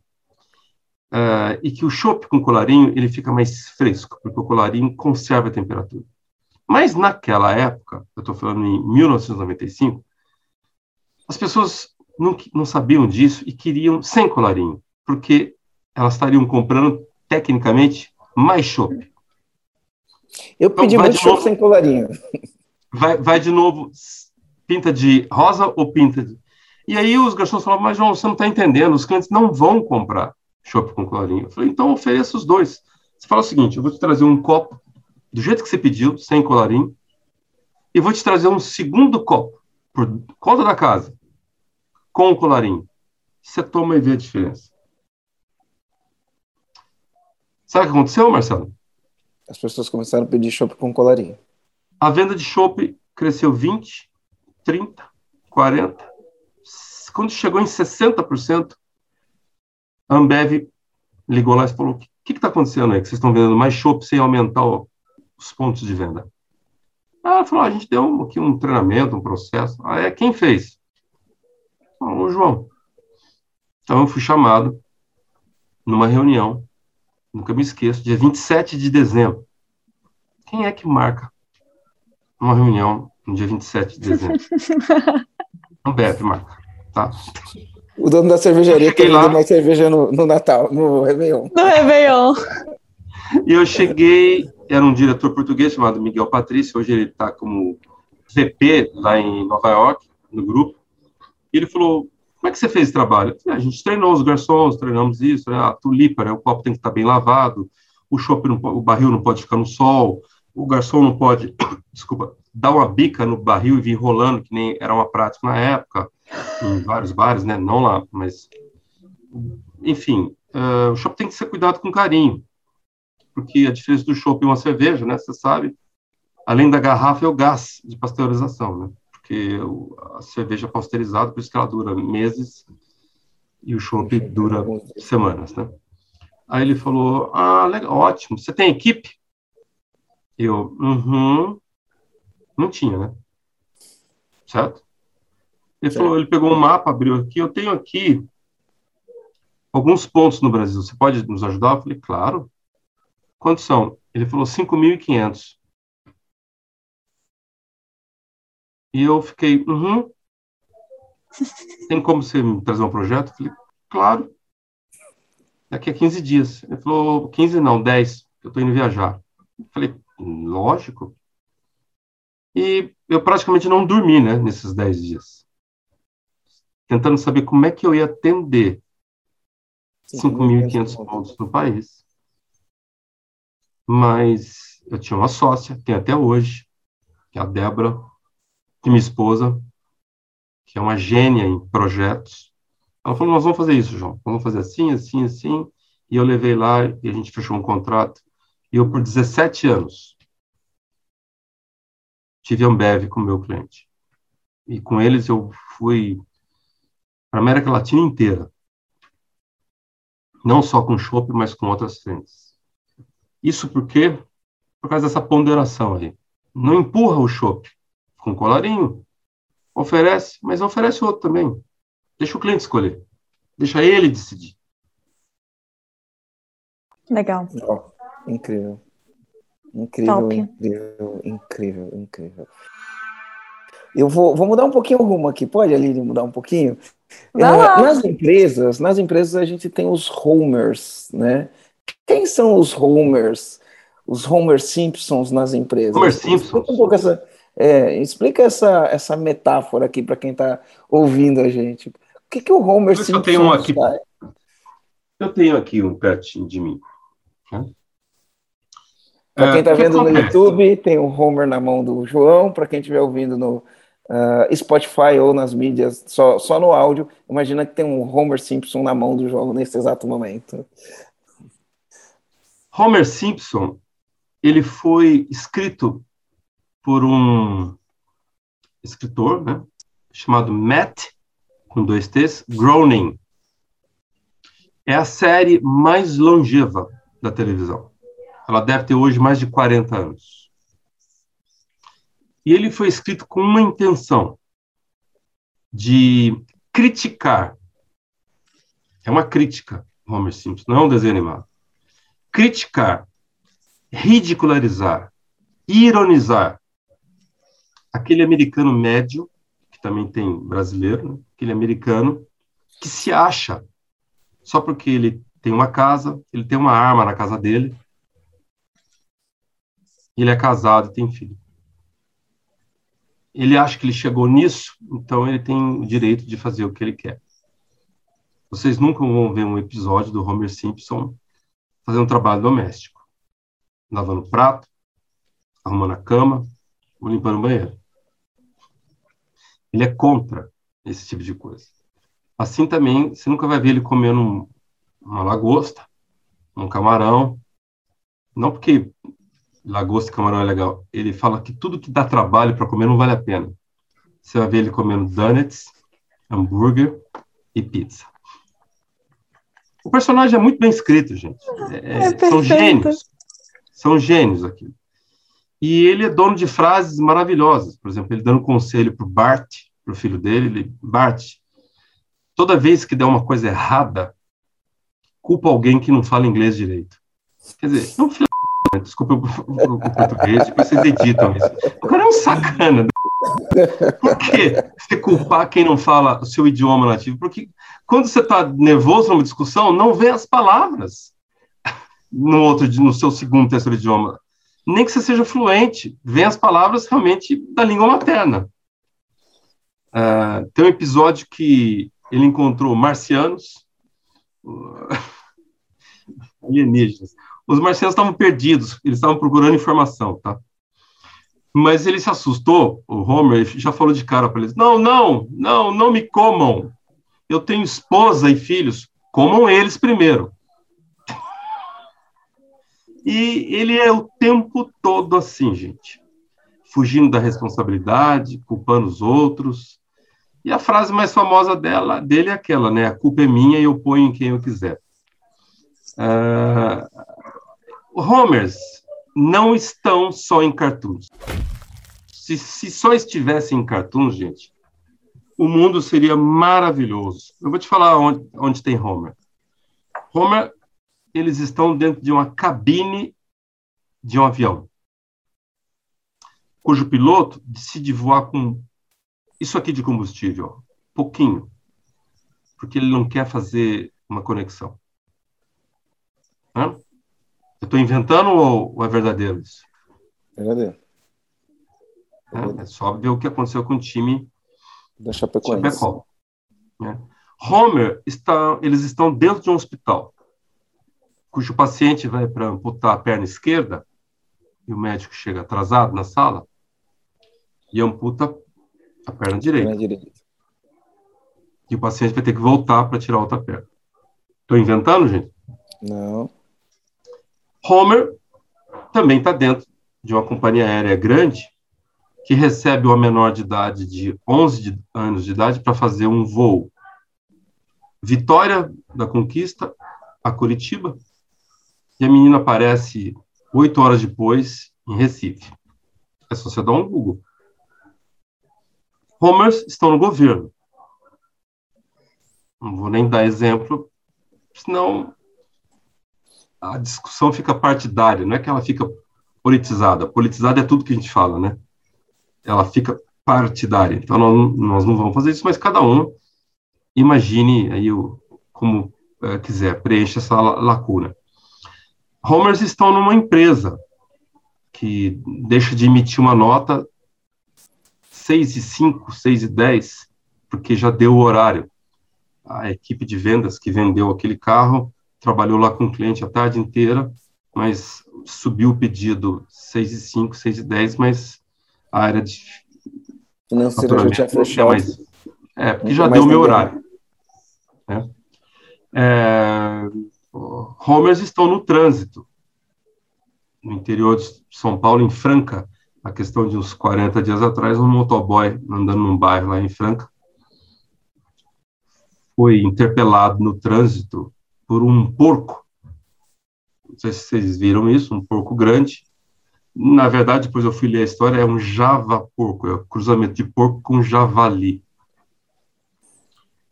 uh, e que o chopp com colarinho ele fica mais fresco, porque o colarinho conserva a temperatura. Mas naquela época, eu estou falando em 1995, as pessoas não, não sabiam disso e queriam sem colarinho porque elas estariam comprando, tecnicamente, mais chopp. Eu então, pedi muito chopp sem colarinho. Vai, vai de novo, pinta de rosa ou pinta de... E aí os garçons falavam, mas João, você não está entendendo, os clientes não vão comprar chopp com colarinho. Eu falei, então ofereça os dois. Você fala o seguinte, eu vou te trazer um copo do jeito que você pediu, sem colarinho, e vou te trazer um segundo copo, por conta da casa, com o colarinho. Você toma e vê a diferença. Sabe o que aconteceu, Marcelo? As pessoas começaram a pedir chopp com colarinho. A venda de chopp cresceu 20, 30, 40. Quando chegou em 60%, a Ambev ligou lá e falou: o que está acontecendo aí? Que vocês estão vendendo mais chopp sem aumentar o, os pontos de venda? Ela falou: a gente deu aqui um treinamento, um processo. Ah, é? Quem fez? Ah, o João. Então eu fui chamado numa reunião nunca me esqueço, dia 27 de dezembro. Quem é que marca uma reunião no dia 27 de dezembro? *laughs* Não bebe, marca, tá? O dono da cervejaria que lá mais cerveja no, no, Natal, no Réveillon. No Réveillon. E eu cheguei, era um diretor português chamado Miguel Patrício, hoje ele está como VP lá em Nova York, no grupo. E ele falou: como é que você fez esse trabalho? Ah, a gente treinou os garçons, treinamos isso, né? a tulipa, né? o copo tem que estar bem lavado, o chopp, o barril não pode ficar no sol, o garçom não pode, *coughs* desculpa, dar uma bica no barril e vir rolando, que nem era uma prática na época, em vários bares, né? Não lá, mas enfim, uh, o chopp tem que ser cuidado com carinho, porque a diferença do chopp e uma cerveja, né? Você sabe, além da garrafa é o gás de pasteurização, né? porque a cerveja é pasteurizada, por isso que ela dura meses e o chopp dura semanas, né? Aí ele falou, ah, legal, ótimo, você tem equipe? Eu, uhum, não tinha, né? Certo? Ele falou, ele pegou um mapa, abriu aqui, eu tenho aqui alguns pontos no Brasil, você pode nos ajudar? Eu falei, claro. Quantos são? Ele falou 5.500. E eu fiquei, uhum. *laughs* Tem como você me trazer um projeto? Eu falei, claro. Daqui a 15 dias. Ele falou, 15 não, 10. Eu estou indo viajar. Eu falei, lógico. E eu praticamente não dormi, né, nesses 10 dias. Tentando saber como é que eu ia atender 5.500 pontos no país. Mas eu tinha uma sócia, tem até hoje, que é a Débora, de minha esposa, que é uma gênia em projetos. Ela falou: Nós vamos fazer isso, João. Vamos fazer assim, assim, assim. E eu levei lá e a gente fechou um contrato. E eu, por 17 anos, tive Ambev como meu cliente. E com eles eu fui para a América Latina inteira. Não só com chopp, mas com outras frentes. Isso porque por causa dessa ponderação ali. Não empurra o chopp, com colarinho. Oferece, mas oferece outro também. Deixa o cliente escolher. Deixa ele decidir. Legal. Oh, incrível. Incrível, Top. incrível, incrível, incrível. Eu vou, vou mudar um pouquinho o rumo aqui. Pode, Aline, mudar um pouquinho? É, nas empresas, nas empresas a gente tem os homers, né? Quem são os homers? Os Homer Simpsons nas empresas. Homer Simpsons. Um pouco essa, é, explica essa, essa metáfora aqui para quem está ouvindo a gente. O que, que o Homer Simpson eu tenho um aqui, faz? Eu tenho aqui um pertinho de mim. Para quem está é, vendo no YouTube, tem o Homer na mão do João. Para quem estiver ouvindo no, uh, Spotify ou nas mídias, só, só no áudio, imagina que tem um Homer Simpson na mão do jogo nesse exato momento. Homer Simpson, ele foi escrito por um escritor, né, chamado Matt, com dois T's, Groening. É a série mais longeva da televisão. Ela deve ter hoje mais de 40 anos. E ele foi escrito com uma intenção de criticar. É uma crítica, Homer Simpson, não é um desenho animado. Criticar, ridicularizar, ironizar aquele americano médio, que também tem brasileiro, né? aquele americano que se acha só porque ele tem uma casa, ele tem uma arma na casa dele, ele é casado e tem filho. Ele acha que ele chegou nisso, então ele tem o direito de fazer o que ele quer. Vocês nunca vão ver um episódio do Homer Simpson fazendo trabalho doméstico, lavando prato, arrumando a cama ou limpando o banheiro. Ele é contra esse tipo de coisa. Assim também, você nunca vai ver ele comendo um, uma lagosta, um camarão, não porque lagosta e camarão é legal. Ele fala que tudo que dá trabalho para comer não vale a pena. Você vai ver ele comendo donuts, hambúrguer e pizza. O personagem é muito bem escrito, gente. É, é são gênios. São gênios aqui. E ele é dono de frases maravilhosas. Por exemplo, ele dando conselho para o Bart, para o filho dele, ele, Bart, toda vez que der uma coisa errada, culpa alguém que não fala inglês direito. Quer dizer, é um filho né? desculpa o, português, depois vocês editam isso. O cara é um sacana. Por que você culpar quem não fala o seu idioma nativo? Porque quando você está nervoso numa discussão, não vê as palavras no outro, no seu segundo, terceiro idioma. Nem que você seja fluente, vê as palavras realmente da língua materna. Uh, tem um episódio que ele encontrou marcianos, *laughs* alienígenas, os marcianos estavam perdidos, eles estavam procurando informação, tá? Mas ele se assustou, o Homer já falou de cara para eles: não, não, não, não me comam. Eu tenho esposa e filhos, comam eles primeiro. E ele é o tempo todo assim, gente, fugindo da responsabilidade, culpando os outros. E a frase mais famosa dela, dele é aquela, né? A culpa é minha e eu ponho em quem eu quiser. Uh, Homers não estão só em cartoons. Se, se só estivessem em cartoons, gente, o mundo seria maravilhoso. Eu vou te falar onde, onde tem Homer. Homer, eles estão dentro de uma cabine de um avião, cujo piloto decide voar com isso aqui de combustível, pouquinho, porque ele não quer fazer uma conexão. Hã? Eu estou inventando ou, ou, é verdadeiro isso? Verdadeiro. É, é, só ver o que aconteceu com o time da Chapecoense. Chapecó. Né? Homer está, eles estão dentro de um hospital, cujo paciente vai para amputar a perna esquerda e o médico chega atrasado na sala e amputa a perna direita. Perna direita. E o paciente vai ter que voltar para tirar outra perna. Estou inventando, gente? Não. Homer também está dentro de uma companhia aérea grande que recebe uma menor de idade de 11 de, anos de idade para fazer um voo. Vitória da Conquista a Curitiba e a menina aparece oito horas depois em Recife. É só você dar um Google. Homers estão no governo. Não vou nem dar exemplo, senão a discussão fica partidária, não é que ela fica politizada. Politizada é tudo que a gente fala, né? Ela fica partidária. Então, nós, nós não vamos fazer isso, mas cada um imagine aí o, como é, quiser, preencha essa lacuna. Homers estão numa empresa que deixa de emitir uma nota 6 e 5, 6 e 10, porque já deu o horário. A equipe de vendas que vendeu aquele carro trabalhou lá com o cliente a tarde inteira, mas subiu o pedido 6 e 5, 6 e 10, mas a área de Financeira já tinha fechado. Mais, é, porque já deu o meu horário. Né? É, homers estão no trânsito. No interior de São Paulo, em Franca, a questão de uns 40 dias atrás, um motoboy andando num bairro lá em Franca foi interpelado no trânsito por um porco. Não sei se vocês viram isso, um porco grande. Na verdade, depois eu fui ler a história, é um java porco, é o um cruzamento de porco com javali.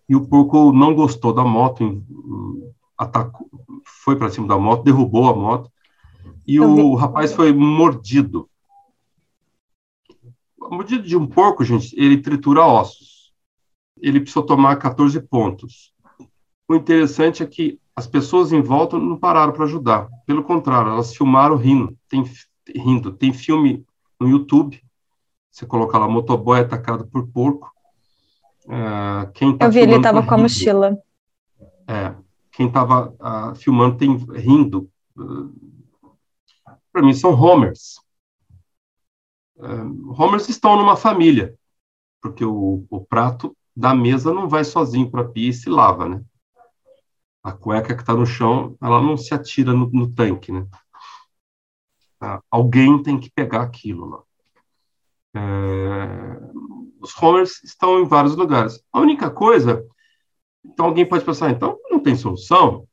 E o porco não gostou da moto, atacou, foi para cima da moto, derrubou a moto, e o rapaz foi mordido. mordido de um porco, gente, ele tritura ossos ele precisou tomar 14 pontos. O interessante é que as pessoas em volta não pararam para ajudar. Pelo contrário, elas filmaram rindo. Tem, rindo. Tem filme no YouTube. Você coloca lá motoboy atacado por porco. É, quem tá Eu vi, ele estava tá com a mochila. É, quem estava uh, ah, filmando tem rindo. Uh, para mim são homers. Uh, homers estão numa família, porque o, o prato da mesa não vai sozinho para a pia e se lava, né? A cueca que está no chão, ela não se atira no, no tanque, né? Ah, alguém tem que pegar aquilo lá. É, os homers estão em vários lugares. A única coisa, então alguém pode pensar, então não tem solução,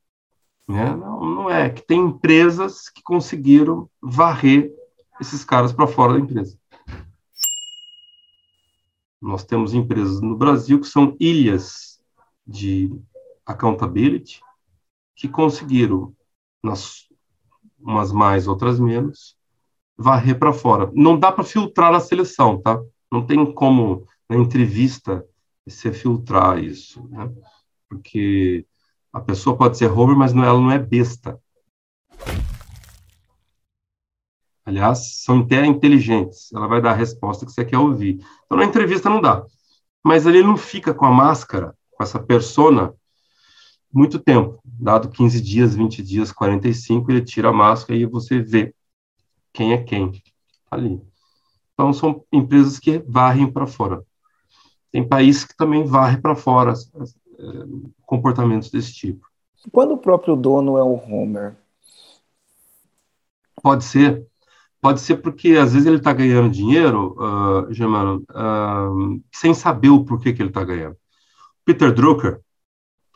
né? Não, não é que tem empresas que conseguiram varrer esses caras para fora da empresa. Nós temos empresas no Brasil que são ilhas de accountability, que conseguiram, nas, umas mais, outras menos, varrer para fora. Não dá para filtrar na seleção, tá? Não tem como, na entrevista, você filtrar isso, né? Porque a pessoa pode ser homer, mas não, ela não é besta. Aliás, são até inteligentes. Ela vai dar a resposta que você quer ouvir. Então, na entrevista não dá. Mas ele não fica com a máscara, com essa persona, muito tempo. Dado 15 dias, 20 dias, 45, ele tira a máscara e você vê quem é quem ali. Então, são empresas que varrem para fora. Tem países que também varrem para fora é, comportamentos desse tipo. Quando o próprio dono é o Homer? Pode ser. Pode ser porque às vezes ele está ganhando dinheiro, uh, Germano, uh, sem saber o porquê que ele está ganhando. Peter Drucker,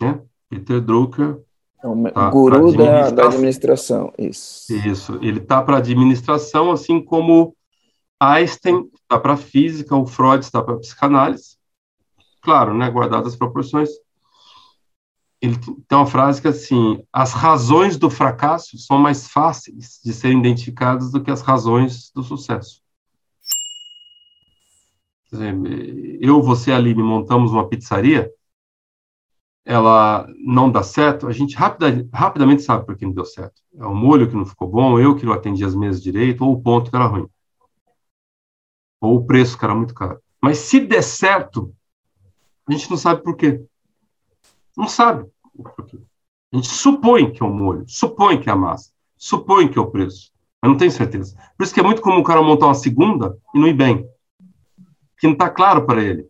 né? Peter Drucker. É o tá guru da, da, administração, isso. Isso, ele está para administração, assim como Einstein está para física, o Freud está para psicanálise. Claro, né, guardadas as proporções ele tem uma frase que é assim: as razões do fracasso são mais fáceis de serem identificadas do que as razões do sucesso. Eu, você, Aline, montamos uma pizzaria, ela não dá certo, a gente rapida, rapidamente sabe por que não deu certo. É o molho que não ficou bom, eu que não atendi as mesas direito, ou o ponto que era ruim. Ou o preço que era muito caro. Mas se der certo, a gente não sabe por quê. Não sabe o porquê. A gente supõe que é o molho, supõe que é a massa, supõe que é o preço, mas não tem certeza. Por isso que é muito comum o cara montar uma segunda e não ir bem, que não está claro para ele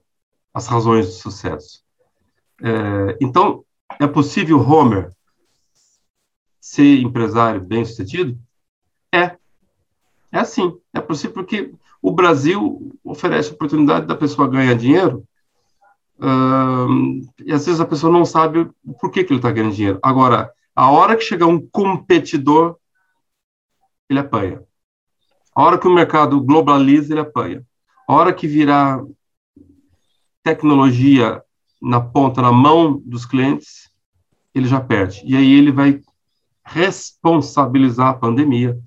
as razões do sucesso. É, então, é possível Homer ser empresário bem-sucedido? É. É assim. É possível porque o Brasil oferece oportunidade da pessoa ganhar dinheiro e às vezes a pessoa não sabe por que, que ele está ganhando dinheiro. Agora, a hora que chegar um competidor, ele apanha. A hora que o mercado globaliza, ele apanha. A hora que virar tecnologia na ponta, na mão dos clientes, ele já perde. E aí ele vai responsabilizar a pandemia,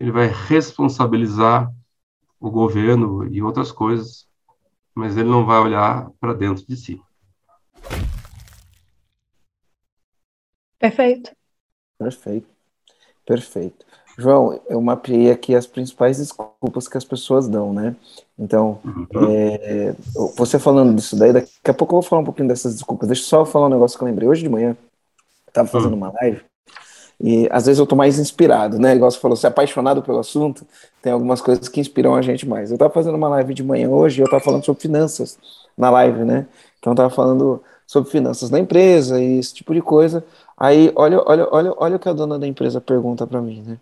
ele vai responsabilizar o governo e outras coisas mas ele não vai olhar para dentro de si. Perfeito. Perfeito. Perfeito. João, eu mapeei aqui as principais desculpas que as pessoas dão, né? Então, uhum. é, você falando disso daí, daqui a pouco eu vou falar um pouquinho dessas desculpas. Deixa eu só falar um negócio que eu lembrei. Hoje de manhã, eu estava fazendo uhum. uma live E às vezes eu tô mais inspirado, né? Igual você falou, se é apaixonado pelo assunto, tem algumas coisas que inspiram a gente mais. Eu tava fazendo uma live de manhã hoje e eu tava falando sobre finanças na live, né? Então eu tava falando sobre finanças da empresa e esse tipo de coisa. Aí, olha, olha, olha, olha o que a dona da empresa pergunta para mim, né?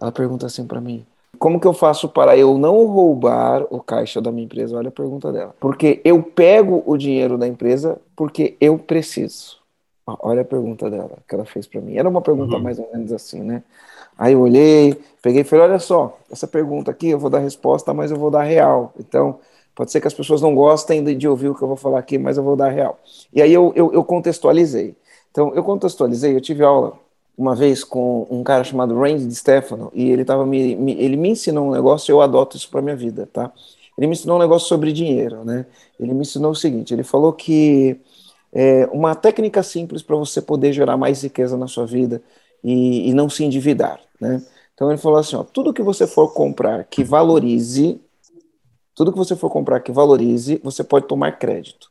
Ela pergunta assim para mim: como que eu faço para eu não roubar o caixa da minha empresa? Olha a pergunta dela. Porque eu pego o dinheiro da empresa porque eu preciso. Olha a pergunta dela, que ela fez para mim. Era uma pergunta uhum. mais ou menos assim, né? Aí eu olhei, peguei e falei: olha só, essa pergunta aqui eu vou dar resposta, mas eu vou dar real. Então, pode ser que as pessoas não gostem de, de ouvir o que eu vou falar aqui, mas eu vou dar real. E aí eu, eu, eu contextualizei. Então, eu contextualizei, eu tive aula uma vez com um cara chamado Randy Stefano e ele tava me, me, ele me ensinou um negócio e eu adoto isso para minha vida, tá? Ele me ensinou um negócio sobre dinheiro, né? Ele me ensinou o seguinte, ele falou que é, uma técnica simples para você poder gerar mais riqueza na sua vida e, e, não se endividar, né? Então ele falou assim, ó, tudo que você for comprar que valorize, tudo que você for comprar que valorize, você pode tomar crédito.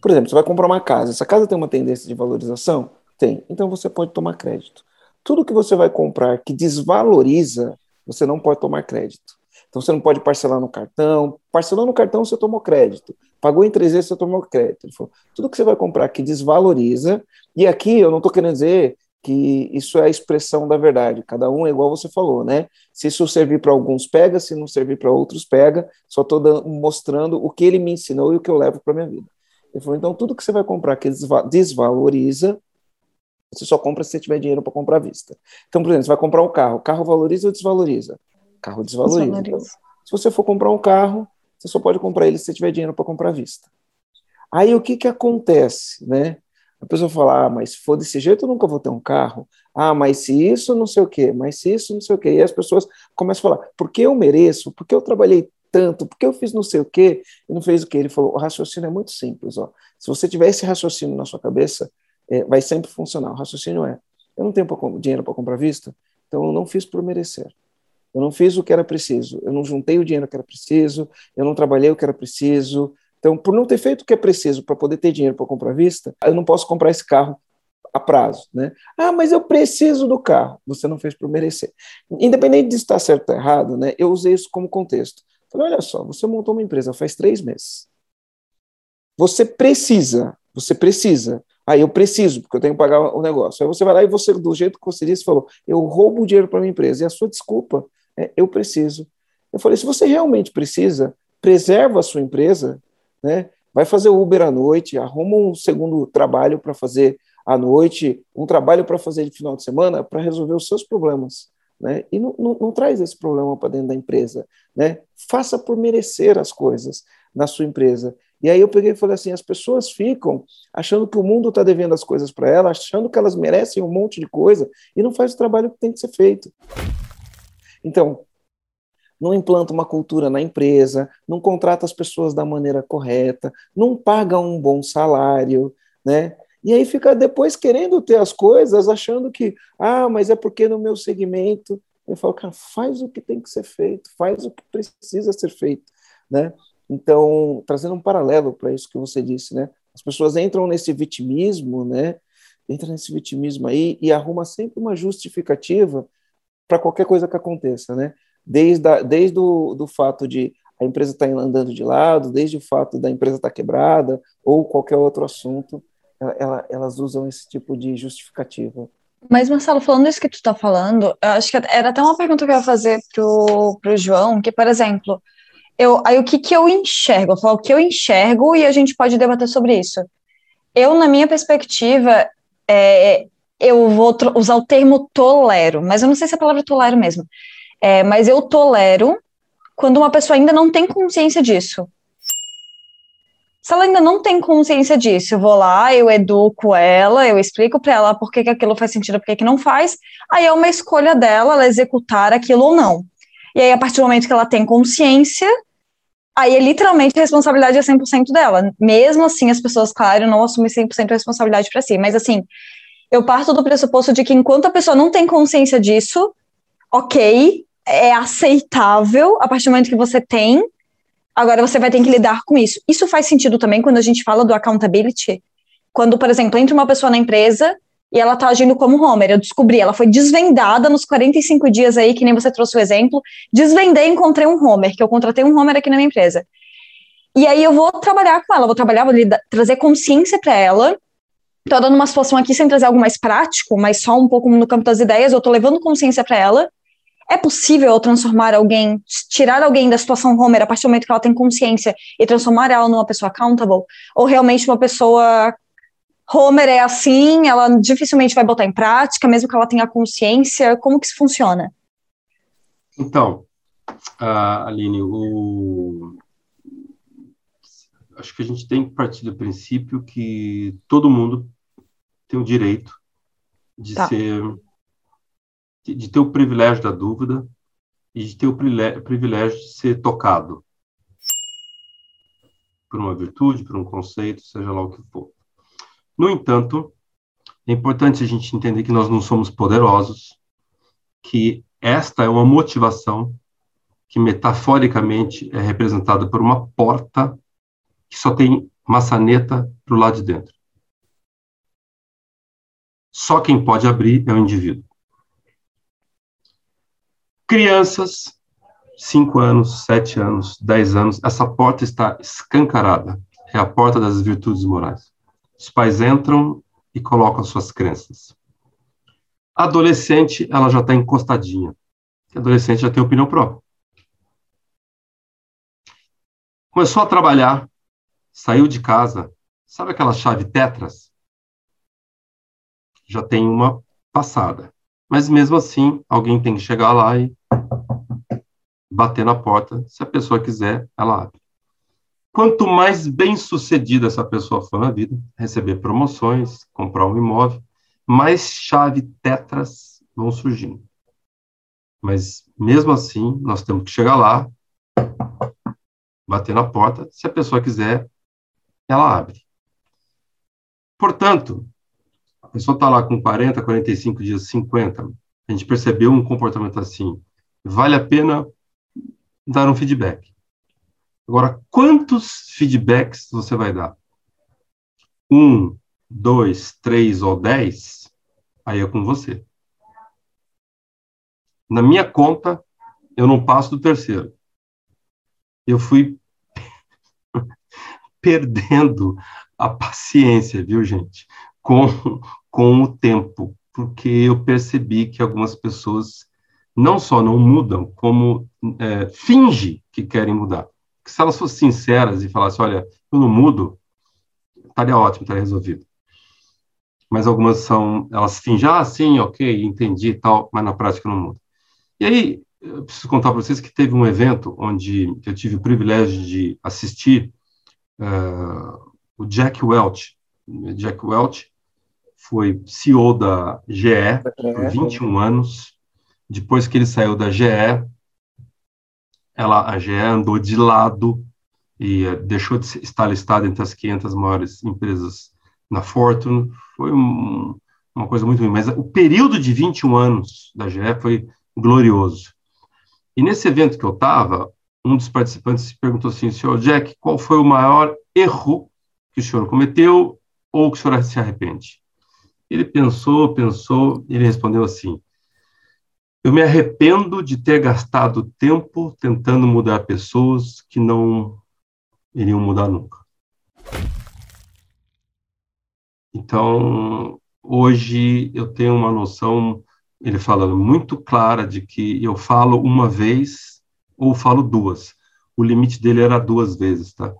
Por exemplo, você vai comprar uma casa, essa casa tem uma tendência de valorização? Tem. Então você pode tomar crédito. Tudo que você vai comprar que desvaloriza, você não pode tomar crédito. Então você não pode parcelar no cartão. Parcelou no cartão, você tomou crédito. Pagou em três vezes, você tomou crédito. Falou, tudo que você vai comprar que desvaloriza, e aqui eu não estou querendo dizer que isso é a expressão da verdade. Cada um é igual você falou, né? Se isso servir para alguns, pega. Se não servir para outros, pega. Só estou mostrando o que ele me ensinou e o que eu levo para minha vida. Ele falou, então tudo que você vai comprar que desvaloriza, você só compra se você tiver dinheiro para comprar à vista. Então, por exemplo, você vai comprar um carro. Carro valoriza ou desvaloriza? Carro desvaloriza. desvaloriza. Então, se você for comprar um carro, você só pode comprar ele se você tiver dinheiro para comprar à vista. Aí o que, que acontece, né? A pessoa fala, ah, mas se for desse jeito eu nunca vou ter um carro. Ah, mas se isso não sei o quê, mas se isso não sei o quê. E as pessoas começam a falar, porque eu mereço, porque eu trabalhei tanto, porque eu fiz não sei o quê, e não fez o quê. Ele falou, o raciocínio é muito simples, ó. Se você tiver esse raciocínio na sua cabeça, é, vai sempre funcionar. O raciocínio é: eu não tenho dinheiro para comprar vista, então eu não fiz por merecer. Eu não fiz o que era preciso, eu não juntei o dinheiro que era preciso, eu não trabalhei o que era preciso. Então, por não ter feito o que é preciso para poder ter dinheiro para comprar vista, eu não posso comprar esse carro a prazo, né? Ah, mas eu preciso do carro. Você não fez por merecer. Independente de estar certo ou errado, né? Eu usei isso como contexto. Falei, olha só, você montou uma empresa faz três meses. Você precisa, você precisa Aí eu preciso, porque eu tenho que pagar o negócio. Aí você vai lá e você, do jeito que você disse, falou: eu roubo o dinheiro para minha empresa. E a sua desculpa é: eu preciso. Eu falei: se você realmente precisa, preserva a sua empresa, né? vai fazer Uber à noite, arruma um segundo trabalho para fazer à noite, um trabalho para fazer de final de semana para resolver os seus problemas. Né? E não, não, não traz esse problema para dentro da empresa. Né? Faça por merecer as coisas na sua empresa. E aí eu peguei e falei assim: as pessoas ficam achando que o mundo está devendo as coisas para elas, achando que elas merecem um monte de coisa e não faz o trabalho que tem que ser feito. Então, não implanta uma cultura na empresa, não contrata as pessoas da maneira correta, não paga um bom salário, né? E aí fica depois querendo ter as coisas, achando que, ah, mas é porque no meu segmento. Eu falo, cara, faz o que tem que ser feito, faz o que precisa ser feito, né? Então, trazendo um paralelo para isso que você disse, né? As pessoas entram nesse vitimismo, né? Entram nesse vitimismo aí e arruma sempre uma justificativa para qualquer coisa que aconteça, né? Desde, a, desde o do fato de a empresa estar tá andando de lado, desde o fato da empresa estar tá quebrada ou qualquer outro assunto, ela, elas usam esse tipo de justificativa. Mas, Marcelo, falando isso que tu está falando, acho que era até uma pergunta que eu ia fazer pro, pro João, que, por exemplo, eu, aí o que, que eu enxergo? Eu falo o que eu enxergo e a gente pode debater sobre isso. Eu, na minha perspectiva, é, eu vou usar o termo tolero, mas eu não sei se é a palavra tolero mesmo. É, mas eu tolero quando uma pessoa ainda não tem consciência disso. Se ela ainda não tem consciência disso, eu vou lá, eu educo ela, eu explico para ela por que, que aquilo faz sentido, por que, que não faz, aí é uma escolha dela, ela executar aquilo ou não. E aí, a partir do momento que ela tem consciência, aí é literalmente a responsabilidade é 100% dela. Mesmo assim, as pessoas, claro, não assumem 100% a responsabilidade para si. Mas, assim, eu parto do pressuposto de que enquanto a pessoa não tem consciência disso, ok, é aceitável a partir do momento que você tem, agora você vai ter que lidar com isso. Isso faz sentido também quando a gente fala do accountability. Quando, por exemplo, entra uma pessoa na empresa e ela tá agindo como Homer. Eu descobri, ela foi desvendada nos 45 dias aí, que nem você trouxe o exemplo. Desvendei encontrei um Homer, que eu contratei um Homer aqui na minha empresa. E aí eu vou trabalhar com ela, vou trabalhar, vou trazer consciência para ela. Tô dando uma situação aqui sem trazer algo mais prático, mas só um pouco no campo das ideias, eu tô levando consciência para ela. É possível transformar alguém, tirar alguém da situação Homer a partir do momento que ela tem consciência e transformar ela numa pessoa accountable? Ou realmente uma pessoa Homer é assim, ela dificilmente vai botar em prática, mesmo que ela tenha consciência. Como que isso funciona? Então, uh, Aline, o... acho que a gente tem que partir do princípio que todo mundo tem o direito de tá. ser, de, ter o privilégio da dúvida e de ter o privilégio de ser tocado por uma virtude, por um conceito, seja lá o que for. No entanto, é importante a gente entender que nós não somos poderosos, que esta é uma motivação que metaforicamente é representada por uma porta que só tem maçaneta para o lado de dentro. Só quem pode abrir é o indivíduo. Crianças, 5 anos, 7 anos, 10 anos, essa porta está escancarada. É a porta das virtudes morais. Os pais entram e colocam suas crenças. A adolescente, ela já está encostadinha. A adolescente já tem opinião própria. Começou a trabalhar, saiu de casa, sabe aquela chave tetras? Já tem uma passada. Mas mesmo assim, alguém tem que chegar lá e bater na porta. Se a pessoa quiser, ela abre. Quanto mais bem sucedida essa pessoa for na vida, receber promoções, comprar um imóvel, mais chave tetras vão surgindo. Mas mesmo assim, nós temos que chegar lá, bater na porta. Se a pessoa quiser, ela abre. Portanto, pessoa está lá com 40, 45 dias, 50. A gente percebeu um comportamento assim. Vale a pena dar um feedback. Agora, quantos feedbacks você vai dar? Um, dois, três ou dez? Aí é com você. Na minha conta, eu não passo do terceiro. Eu fui *laughs* perdendo a paciência, viu, gente? Com, com o tempo, porque eu percebi que algumas pessoas não só não mudam, como é, finge que querem mudar se elas fossem sinceras e falassem, olha, eu não mudo, estaria ótimo, estaria resolvido. Mas algumas são, elas fingem, ah, sim, ok, entendi e tal, mas na prática não muda. E aí, eu preciso contar para vocês que teve um evento onde eu tive o privilégio de assistir uh, o Jack Welch. Jack Welch foi CEO da GE por 21 anos. Depois que ele saiu da GE, ela, a GE andou de lado e uh, deixou de estar listada entre as 500 maiores empresas na Fortune. Foi um, uma coisa muito ruim. Mas o período de 21 anos da GE foi glorioso. E nesse evento que eu estava, um dos participantes perguntou assim, senhor Jack, qual foi o maior erro que o senhor cometeu ou que o senhor se arrepende? Ele pensou, pensou, ele respondeu assim, eu me arrependo de ter gastado tempo tentando mudar pessoas que não iriam mudar nunca. Então, hoje eu tenho uma noção, ele fala muito clara de que eu falo uma vez ou falo duas. O limite dele era duas vezes, tá?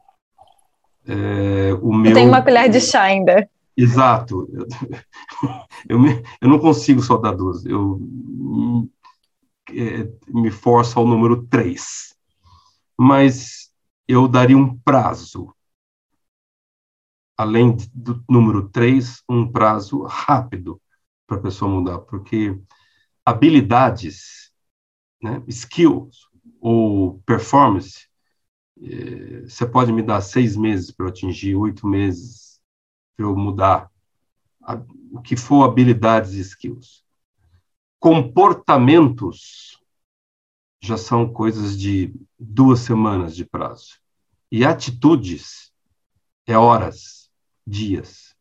É, o meu, eu tenho uma colher de chá ainda. Exato. Eu, me, eu não consigo só dar duas. Eu é, me força ao número 3. Mas eu daria um prazo. Além do número 3, um prazo rápido para a pessoa mudar, porque habilidades, né, skills ou performance, é, você pode me dar seis meses para atingir, oito meses eu mudar. O que for habilidades e skills comportamentos já são coisas de duas semanas de prazo. E atitudes é horas, dias.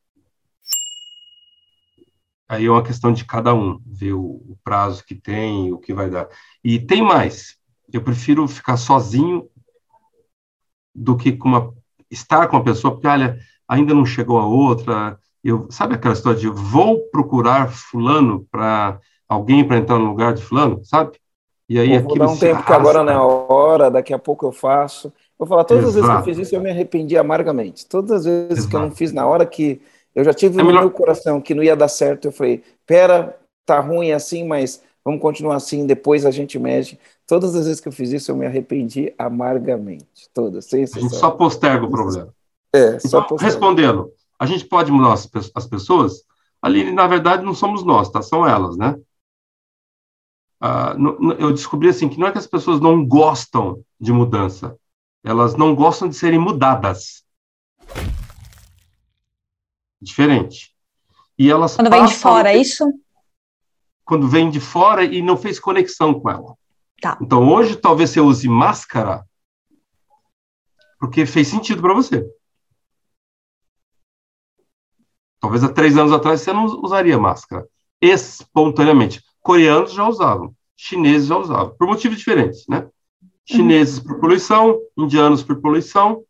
aí é uma questão de cada um, ver o, prazo que tem, o que vai dar. E tem mais, eu prefiro ficar sozinho do que com uma, estar com uma pessoa, porque, olha, ainda não chegou a outra, eu, sabe aquela história de vou procurar fulano para alguém para entrar no lugar de fulano, sabe? E aí Pô, vou dar um tempo arrasta. que agora não é hora, daqui a pouco eu faço. Vou falar, todas Exato. as vezes que eu fiz isso, eu me arrependi amargamente. Todas as vezes Exato. que eu não fiz na hora que eu já tive é no melhor... meu coração que não ia dar certo, eu falei, pera, tá ruim assim, mas vamos continuar assim, depois a gente mexe. Todas as vezes que eu fiz isso, eu me arrependi amargamente. Todas, sem. A gente só posterga o problema. É, só então. Respondendo, a gente pode mudar as pessoas? Ali, na verdade, não somos nós, tá? São elas, né? Ah, eu descobri assim que não é que as pessoas não gostam de mudança, elas não gostam de serem mudadas. Diferente. E elas quando vem de fora, é isso? Quando vem de fora e não fez conexão com ela. Tá. Então hoje talvez você use máscara porque fez sentido para você. Talvez há três anos atrás você não usaria máscara espontaneamente. Coreanos já usavam, chineses já usavam, por motivos diferentes, né? Chineses por poluição, indianos por poluição,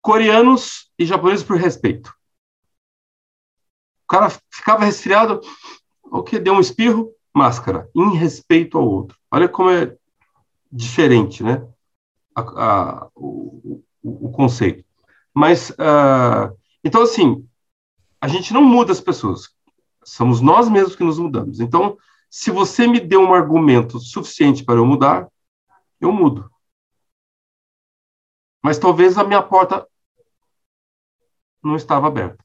coreanos e japoneses por respeito. O cara ficava resfriado, o que deu um espirro, máscara, em respeito ao outro. Olha como é diferente, né? A, a, o, o, o, conceito. Mas, uh, então, assim, a gente não muda as pessoas. Somos nós mesmos que nos mudamos. Então, se você me deu um argumento suficiente para eu mudar, eu mudo. Mas talvez a minha porta não estava aberta.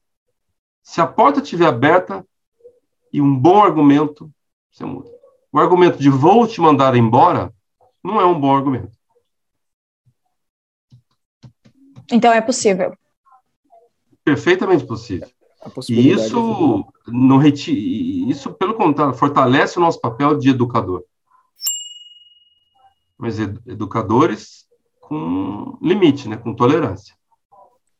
Se a porta estiver aberta e um bom argumento, você muda. O argumento de vou te mandar embora não é um bom argumento. Então é possível. Perfeitamente possível. E isso, não reti... isso, pelo contrário, fortalece o nosso papel de educador. Mas ed educadores com limite, né, com tolerância.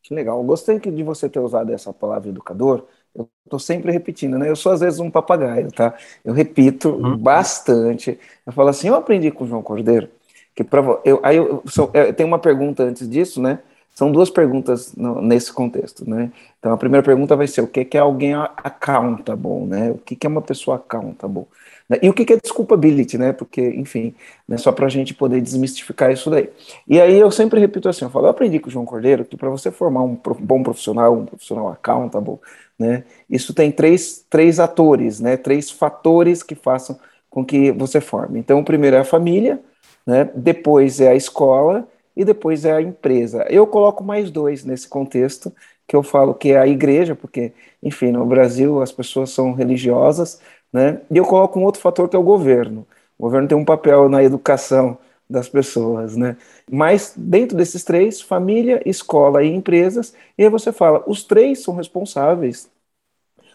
Que legal. Gostei de você ter usado essa palavra educador. Eu estou sempre repetindo, né? Eu sou às vezes um papagaio, tá? Eu repito uhum. bastante. Eu falo assim, eu aprendi com o João Cordeiro que para eu aí eu, eu tenho uma pergunta antes disso, né? São duas perguntas no, nesse contexto, né? Então, a primeira pergunta vai ser o que é alguém accountable, né? O que é uma pessoa accountable? Né? E o que é desculpability, né? Porque, enfim, né, só para a gente poder desmistificar isso daí. E aí eu sempre repito assim, eu falo, eu aprendi com o João Cordeiro que para você formar um bom profissional, um profissional accountable, né? Isso tem três, três atores, né? Três fatores que façam com que você forme. Então, o primeiro é a família, né? Depois é a escola e depois é a empresa. Eu coloco mais dois nesse contexto, que eu falo que é a igreja, porque, enfim, no Brasil as pessoas são religiosas, né? E eu coloco um outro fator que é o governo. O governo tem um papel na educação das pessoas, né? Mas dentro desses três, família, escola e empresas, e aí você fala, os três são responsáveis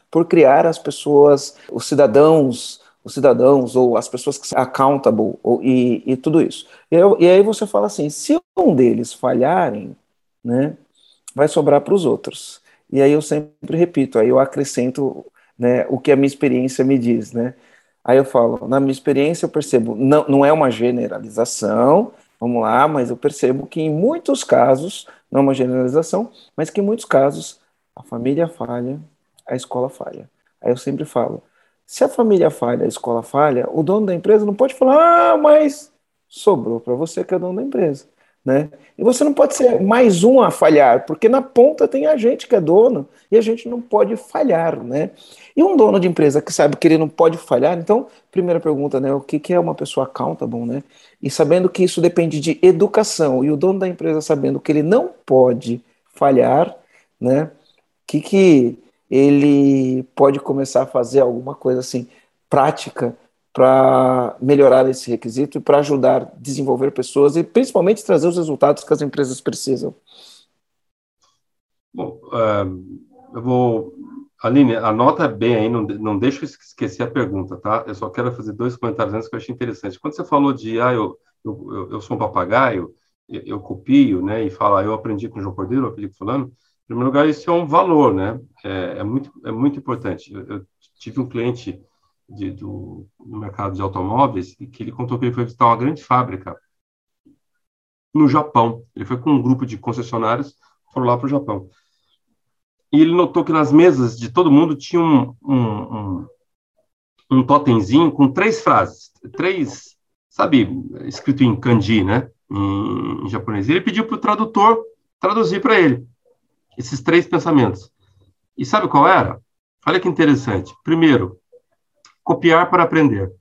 por criar as pessoas, os cidadãos os cidadãos ou as pessoas que são accountable ou, e, e tudo isso. E, eu, e, aí você fala assim, se um deles falharem, né, vai sobrar para os outros. E aí eu sempre repito, aí eu acrescento né, o que a minha experiência me diz, né? Aí eu falo, na minha experiência eu percebo, não, não é uma generalização, vamos lá, mas eu percebo que em muitos casos, não é uma generalização, mas que em muitos casos a família falha, a escola falha. Aí eu sempre falo, se a família falha, a escola falha, o dono da empresa não pode falar, ah, mas sobrou para você que é dono da empresa. Né? E você não pode ser mais um a falhar, porque na ponta tem a gente que é dono e a gente não pode falhar, né? E um dono de empresa que sabe que ele não pode falhar, então, primeira pergunta, né? O que, que é uma pessoa accountable, né? E sabendo que isso depende de educação e o dono da empresa sabendo que ele não pode falhar, né? Que, que ele pode começar a fazer alguma coisa assim prática para melhorar esse requisito e para ajudar a desenvolver pessoas e principalmente trazer os resultados que as empresas precisam. Bom, uh, eu vou. Aline, anota bem aí, não, não deixa eu esquecer a pergunta, tá? Eu só quero fazer dois comentários antes que eu achei interessante. Quando você falou de, ah, eu, eu, eu sou um papagaio, eu, eu copio, né, e fala, ah, eu aprendi com o João Cordeiro, eu aprendi com fulano, primeiro lugar, isso é um valor, né? É, é muito, é muito importante. Eu, eu tive um cliente de, do, no mercado de automóveis que ele contou que ele foi visitar uma grande fábrica no Japão. Ele foi com um grupo de concessionários, foram lá para o Japão. E ele notou que nas mesas de todo mundo tinha um, um, um, um totemzinho com três frases, três, sabe, escrito em kanji, né, em, em japonês. E ele pediu para o tradutor traduzir para ele esses três pensamentos. E sabe qual era? Olha que interessante. Primeiro, copiar para aprender.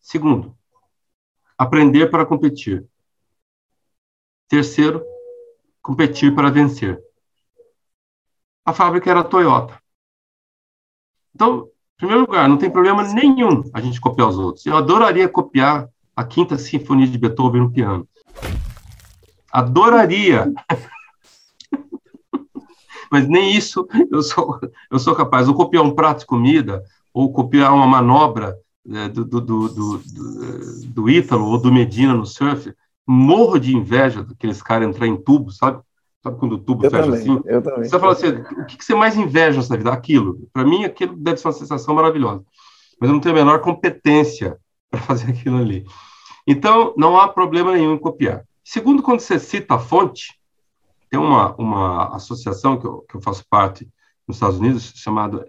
Segundo, aprender para competir. Terceiro, competir para vencer. A fábrica era a Toyota. Então, em primeiro lugar, não tem problema nenhum a gente copiar os outros. Eu adoraria copiar a Quinta Sinfonia de Beethoven no piano. Adoraria. Mas nem isso eu sou, eu sou capaz. Ou copiar um prato de comida, ou copiar uma manobra é, do, do, do, do, do Ítalo ou do Medina no surf. Morro de inveja daqueles caras entrar em tubo, sabe? Sabe quando o tubo eu fecha também, assim? Eu também. Você fala assim, o que você mais inveja nessa vida? Aquilo. Para mim, aquilo deve ser uma sensação maravilhosa. Mas eu não tenho a menor competência *laughs* para fazer aquilo ali. Então, não há problema nenhum em copiar. Segundo, quando você cita a fonte, tem uma, uma associação que eu, que eu faço parte nos Estados Unidos, chamada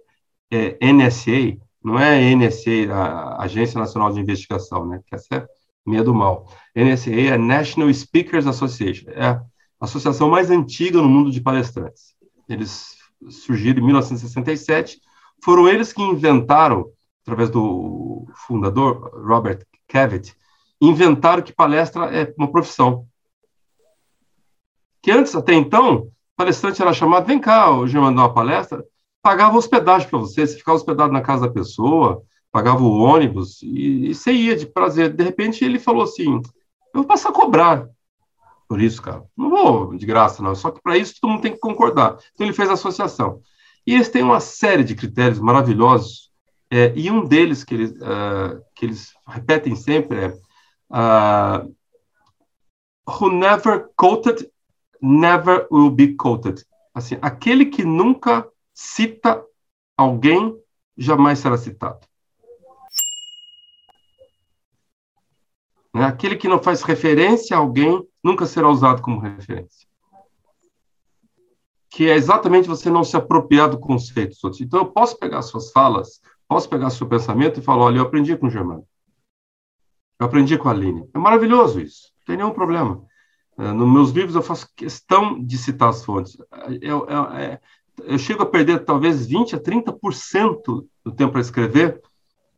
é, NSA, não é NSA, a Agência Nacional de Investigação, né? Que essa é meia do mal. NSA é National Speakers Association, é a associação mais antiga no mundo de palestrantes. Eles surgiram em 1967, foram eles que inventaram, através do fundador Robert Cavett, inventaram que palestra é uma profissão que antes, até então, palestrante era chamado, vem cá, o Germano dar uma palestra, pagava hospedagem para você, você ficava hospedado na casa da pessoa, pagava o ônibus, e, e você ia de prazer. De repente, ele falou assim, eu vou passar a cobrar por isso, cara. Não vou de graça, não. Só que para isso todo mundo tem que concordar. Então ele fez a associação. E eles têm uma série de critérios maravilhosos, é, e um deles que eles, uh, que eles repetem sempre é uh, who never quoted never will be quoted. Assim, aquele que nunca cita alguém jamais será citado. Né? Aquele que não faz referência a alguém nunca será usado como referência. Que é exatamente você não se apropriar do conceito. Então, eu posso pegar suas falas, posso pegar seu pensamento e falar: olha, eu aprendi com o Germano. Eu aprendi com a Aline. É maravilhoso isso, não tem nenhum problema. É, nos meus livros eu faço questão de citar as fontes. Eu, eu, é, eu chego a perder talvez 20% a 30% do tempo para escrever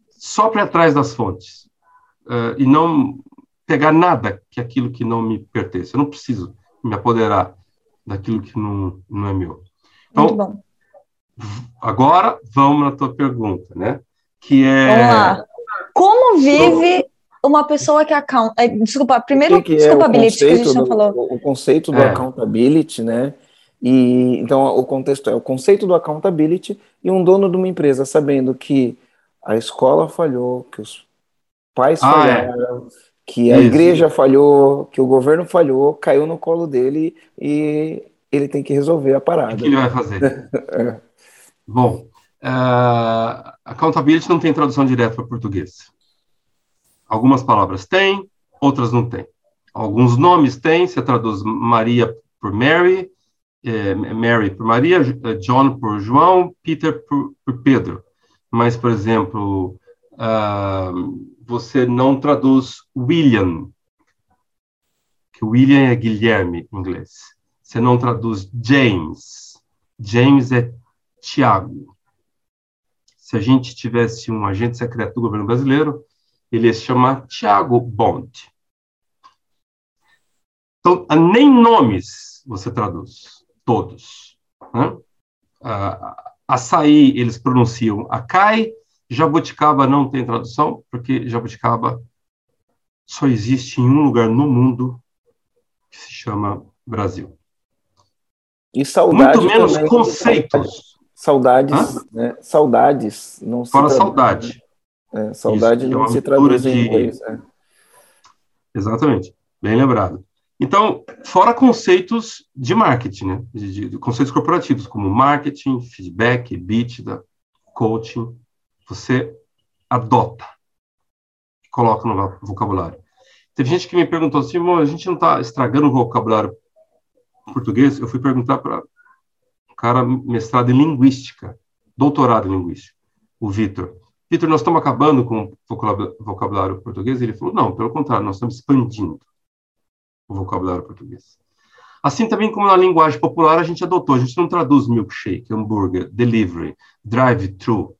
só para atrás das fontes. E não pegar nada que é aquilo que não me pertence. Eu não preciso me apoderar daquilo que não, não é meu. Então, agora vamos na tua pergunta, né? Que é. Como vive uma pessoa que account. É, desculpa, primeiro, que que desculpa, é que a gente não falou. O conceito do é. accountability, né? E então o contexto é o conceito do accountability e um dono de uma empresa sabendo que a escola falhou, que os pais ah, é. falharam, é. que a Isso. igreja falhou, que o governo falhou, caiu no colo dele e ele tem que resolver a parada. O que ele vai fazer? *laughs* é. Bom, uh, accountability não tem tradução direta para português. Algumas palavras têm, outras não têm. Alguns nomes têm, você traduz Maria por Mary, é, Mary por Maria, eh, John por João, Peter por, por Pedro. Mas, por exemplo, uh, você não traduz William, que William é Guilherme em inglês. Você não traduz James. James é Tiago. Se a gente tivesse um agente secreto do governo brasileiro, ele se chama Tiago Bond. Então, nem nomes você traduz, todos. Né? açaí, eles pronunciam acai, jabuticaba não tem tradução, porque jabuticaba só existe em um lugar no mundo que se chama Brasil. E saudade Muito menos conceitos. Saudades, né? Saudades. Não Fora saudade. É, saudade Isso, não é se traduz em inglês. É. Exatamente, bem lembrado. Então, fora conceitos de marketing, né? De, de, conceitos corporativos, como marketing, feedback, EBITDA, coaching, você adota, coloca no vocabulário. Teve gente que me perguntou assim, a gente não está estragando o vocabulário português? Eu fui perguntar para um cara mestrado em linguística, doutorado em linguística, o Vitor. Vitor, nós estamos acabando com o vocabulário português? Ele falou, não, pelo contrário, nós estamos expandindo o vocabulário português. Assim também como na linguagem popular a gente adotou, a gente não traduz milkshake, hambúrguer, delivery, drive-thru,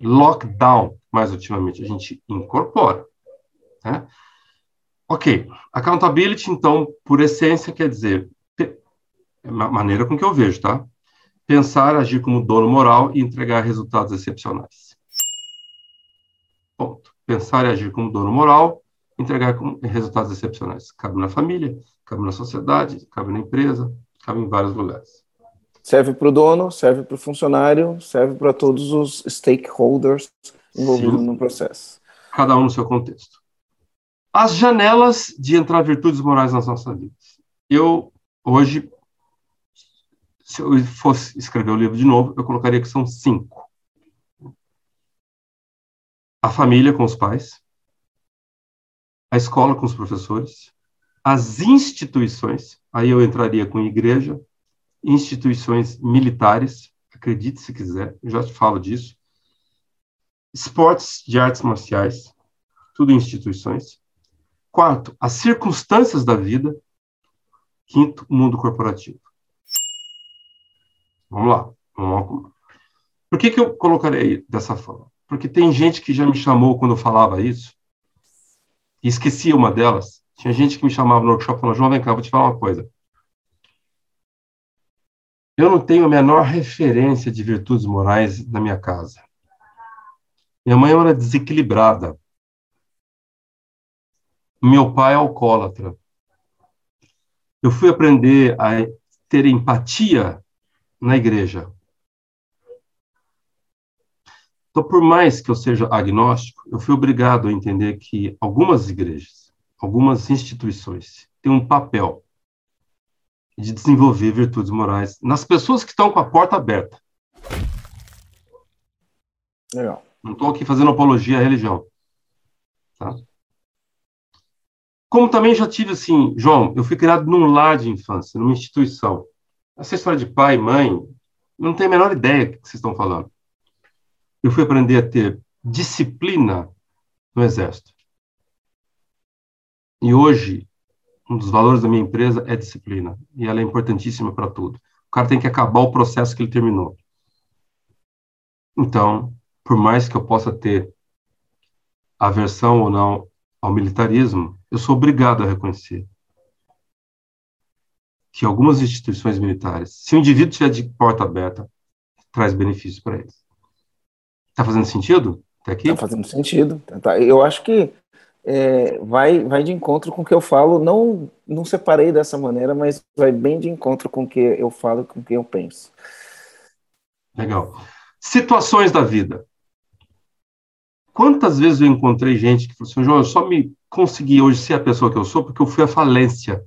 lockdown, mais ultimamente, a gente incorpora. Né? Ok, accountability, então, por essência, quer dizer, maneira com que eu vejo, tá? Pensar, agir como dono moral e entregar resultados excepcionais. Pensar e agir como dono moral, entregar resultados excepcionais. Cabe na família, cabe na sociedade, cabe na empresa, cabe em vários lugares. Serve para o dono, serve para o funcionário, serve para todos os stakeholders envolvidos Sim. no processo. Cada um no seu contexto. As janelas de entrar virtudes morais nas nossas vidas. Eu, hoje, se eu fosse escrever o livro de novo, eu colocaria que são cinco. A família com os pais, a escola com os professores, as instituições, aí eu entraria com igreja, instituições militares, acredite se quiser, já te falo disso, esportes de artes marciais, tudo instituições. Quarto, as circunstâncias da vida. Quinto, o mundo corporativo. Vamos lá. Vamos lá. Por que, que eu colocarei dessa forma? Porque tem gente que já me chamou quando eu falava isso, e esquecia uma delas. Tinha gente que me chamava no workshop e falava, João, vem cá, vou te falar uma coisa. Eu não tenho a menor referência de virtudes morais na minha casa. Minha mãe era desequilibrada. Meu pai é alcoólatra. Eu fui aprender a ter empatia na igreja. Então, por mais que eu seja agnóstico, eu fui obrigado a entender que algumas igrejas, algumas instituições têm um papel de desenvolver virtudes morais nas pessoas que estão com a porta aberta. Legal. Não estou aqui fazendo apologia à religião. Tá? Como também já tive assim, João, eu fui criado num lar de infância, numa instituição. Essa história de pai, mãe, não tenho a menor ideia do que vocês estão falando eu fui aprender a ter disciplina no Exército. E hoje, um dos valores da minha empresa é disciplina. E ela é importantíssima para tudo. O cara tem que acabar o processo que ele terminou. Então, por mais que eu possa ter aversão ou não ao militarismo, eu sou obrigado a reconhecer que algumas instituições militares, se o indivíduo tiver de porta aberta, traz benefícios para eles. Está fazendo sentido até aqui? Está fazendo sentido. Tá, eu acho que é, vai, vai de encontro com o que eu falo. Não, não separei dessa maneira, mas vai bem de encontro com o que eu falo, com o que eu penso. Legal. Situações da vida. Quantas vezes eu encontrei gente que falou assim, João, eu só me consegui hoje ser a pessoa que eu sou porque eu fui à falência.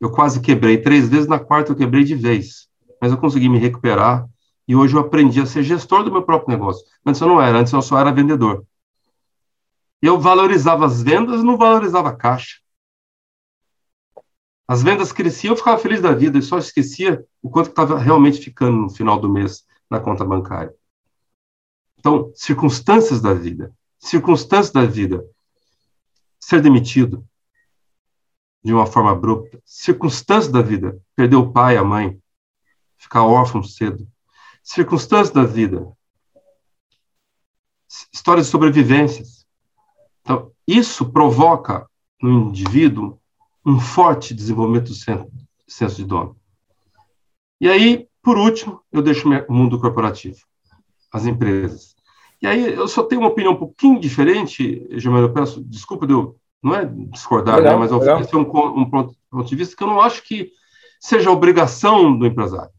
Eu quase quebrei três vezes, na quarta eu quebrei de vez. Mas eu consegui me recuperar, e hoje eu aprendi a ser gestor do meu próprio negócio. Antes eu não era, antes eu só era vendedor. Eu valorizava as vendas, não valorizava a caixa. As vendas cresciam, eu ficava feliz da vida e só esquecia o quanto estava realmente ficando no final do mês na conta bancária. Então, circunstâncias da vida. Circunstâncias da vida. Ser demitido de uma forma abrupta. Circunstâncias da vida. Perder o pai, a mãe. Ficar órfão cedo circunstâncias da vida, histórias de sobrevivências. Então, isso provoca no indivíduo um forte desenvolvimento do senso de dono. E aí, por último, eu deixo o mundo corporativo, as empresas. E aí, eu só tenho uma opinião um pouquinho diferente, Germano, eu peço desculpa de eu, não é discordar, né, legal, né, mas oferecer um, um ponto de vista que eu não acho que seja obrigação do empresário.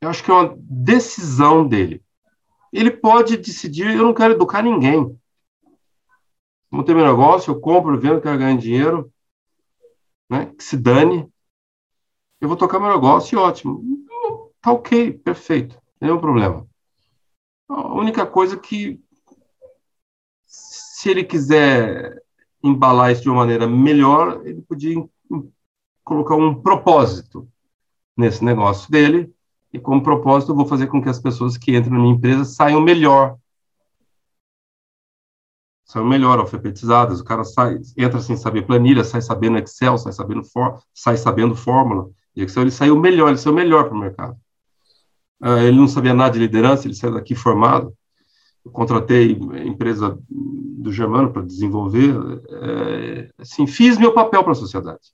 Eu acho que é uma decisão dele. Ele pode decidir, eu não quero educar ninguém. Montei meu negócio, eu compro, vendo, quero ganhar dinheiro, né? Que se dane. Eu vou tocar meu negócio e ótimo. Tá ok, perfeito. Nenhum problema. A única coisa que, se ele quiser embalar isso de uma maneira melhor, ele podia colocar um propósito nesse negócio dele, e como propósito eu vou fazer com que as pessoas que entram na minha empresa saiam melhor. Saiam melhor, alfabetizadas. O cara sai, entra sem saber planilha, sai sabendo Excel, sai sabendo, for, sai sabendo fórmula. E Excel ele saiu melhor, ele saiu melhor para o mercado. Uh, ele não sabia nada de liderança, ele saiu daqui formado. Eu contratei a empresa do Germano para desenvolver. É, assim, fiz meu papel para a sociedade.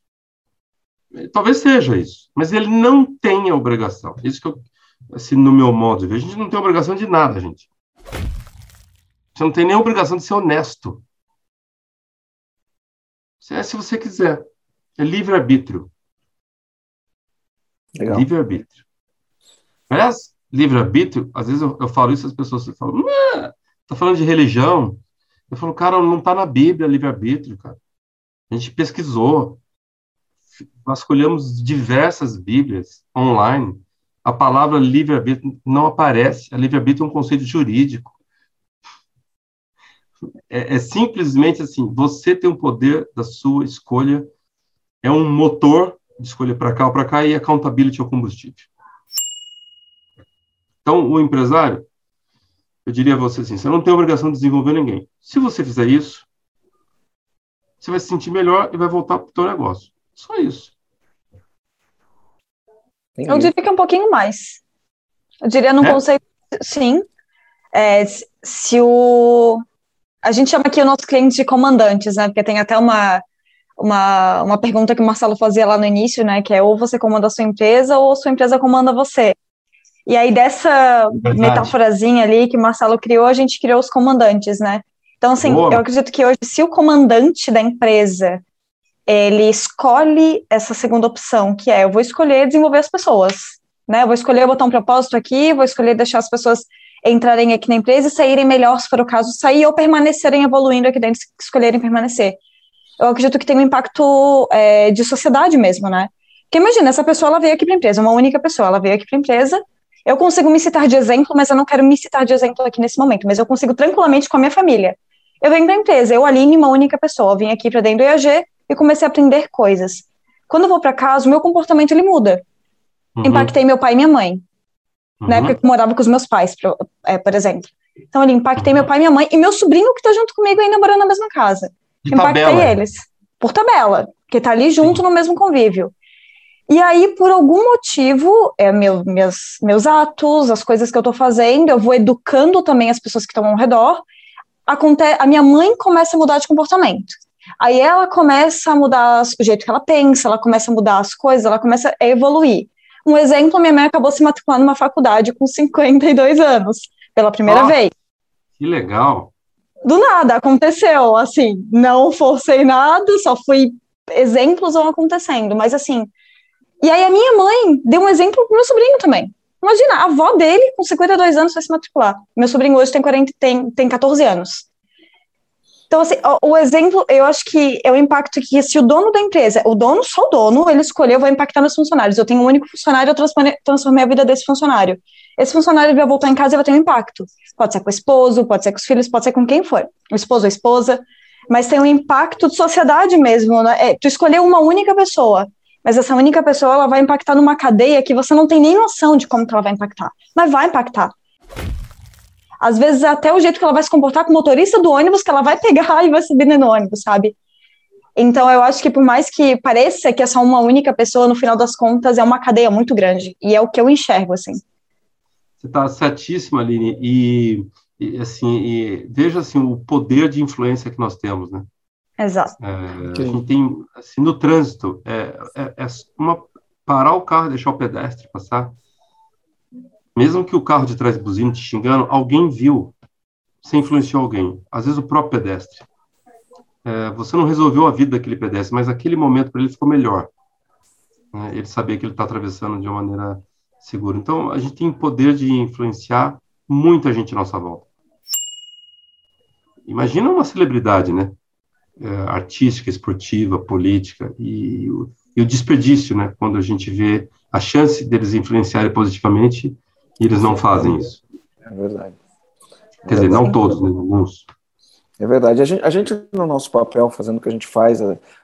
Talvez seja isso, mas ele não tem a obrigação. Isso que eu, assim, no meu modo de ver, a gente não tem obrigação de nada, gente. Você não tem nem obrigação de ser honesto. É se você quiser. É livre-arbítrio. Livre-arbítrio. Aliás, livre-arbítrio, às vezes eu, eu, falo isso, as pessoas falam, tá falando de religião. Eu falo, cara, não está na Bíblia livre-arbítrio, cara. A gente pesquisou vasculhamos diversas Bíblias online, a palavra livre-arbítrio não aparece. A livre-arbítrio é um conceito jurídico. É, é, simplesmente assim: você tem o poder da sua escolha, é um motor de escolha para cá ou para cá, e accountability é o combustível. Então, o empresário, eu diria a você assim: você não tem obrigação de desenvolver ninguém. Se você fizer isso, você vai se sentir melhor e vai voltar para o seu negócio. Só isso. Entendi. Eu diria que é um pouquinho mais. Eu diria num é? conceito, sim. É, se o. A gente chama aqui o nosso cliente de comandantes, né? Porque tem até uma, uma, uma pergunta que o Marcelo fazia lá no início, né? Que é ou você comanda a sua empresa ou a sua empresa comanda você. E aí, dessa Verdade. metáforazinha ali que o Marcelo criou, a gente criou os comandantes, né? Então, assim, Boa. eu acredito que hoje, se o comandante da empresa ele escolhe essa segunda opção, que é eu vou escolher desenvolver as pessoas, né? Eu vou escolher botar um propósito aqui, vou escolher deixar as pessoas entrarem aqui na empresa e saírem melhor, se for o caso, sair ou permanecerem evoluindo aqui dentro, se escolherem permanecer. Eu acredito que tem um impacto é, de sociedade mesmo, né? Porque imagina, essa pessoa ela veio aqui para a empresa, uma única pessoa, ela veio aqui para a empresa. Eu consigo me citar de exemplo, mas eu não quero me citar de exemplo aqui nesse momento, mas eu consigo tranquilamente com a minha família. Eu venho para a empresa, eu, Aline, uma única pessoa, vim aqui para dentro do IAG, e comecei a aprender coisas. Quando eu vou para casa, o meu comportamento ele muda. Uhum. Impactei meu pai e minha mãe. Uhum. Na época que eu morava com os meus pais, por, é, por exemplo. Então, ele impactei uhum. meu pai e minha mãe e meu sobrinho que está junto comigo ainda morando na mesma casa. De impactei tabela. eles. Por tabela, que está ali junto Sim. no mesmo convívio. E aí, por algum motivo, é meu, meus, meus atos, as coisas que eu estou fazendo, eu vou educando também as pessoas que estão ao redor. Aconte a minha mãe começa a mudar de comportamento. Aí ela começa a mudar o jeito que ela pensa, ela começa a mudar as coisas, ela começa a evoluir. Um exemplo, minha mãe acabou se matriculando numa faculdade com 52 anos, pela primeira oh, vez. Que legal. Do nada, aconteceu, assim, não forcei nada, só fui exemplos vão acontecendo, mas assim. E aí a minha mãe deu um exemplo pro meu sobrinho também. Imagina, a avó dele, com 52 anos, vai se matricular. Meu sobrinho hoje tem, 40, tem, tem 14 anos. Então, assim, o, exemplo, eu acho que é o impacto que se o dono da empresa, o dono, só o dono, ele escolheu, vai impactar meus funcionários. Eu tenho um único funcionário, eu transformei, a vida desse funcionário. Esse funcionário vai voltar em casa e vai ter um impacto. Pode ser com o esposo, pode ser com os filhos, pode ser com quem for. O esposo ou a esposa. Mas tem um impacto de sociedade mesmo. Né? É, tu escolheu uma única pessoa, mas essa única pessoa ela vai impactar numa cadeia que você não tem nem noção de como que ela vai impactar. Mas vai impactar às vezes até o jeito que ela vai se comportar com o motorista do ônibus que ela vai pegar *laughs* e vai subir no ônibus, sabe? Então eu acho que por mais que pareça que é só uma única pessoa, no final das contas é uma cadeia muito grande e é o que eu enxergo assim. Você está certíssima, Aline, e, e assim, e veja assim o poder de influência que nós temos, né? Exato. É, a gente tem assim no trânsito é, é, é uma parar o carro, deixar o pedestre passar mesmo que o carro de trás buzine te xingando, alguém viu, você influenciou alguém, às vezes o próprio pedestre. É, você não resolveu a vida daquele pedestre, mas aquele momento para ele ficou melhor. Né? Ele sabia que ele está atravessando de uma maneira segura. Então, a gente tem poder de influenciar muita gente à nossa volta. Imagina uma celebridade, né? é, artística, esportiva, política e o, e o desperdício, né? Quando a gente vê a chance deles influenciarem positivamente e eles não fazem isso. É verdade. Quer dizer, não todos, né? alguns. É verdade. A gente, a gente, no nosso papel, fazendo o que a gente faz,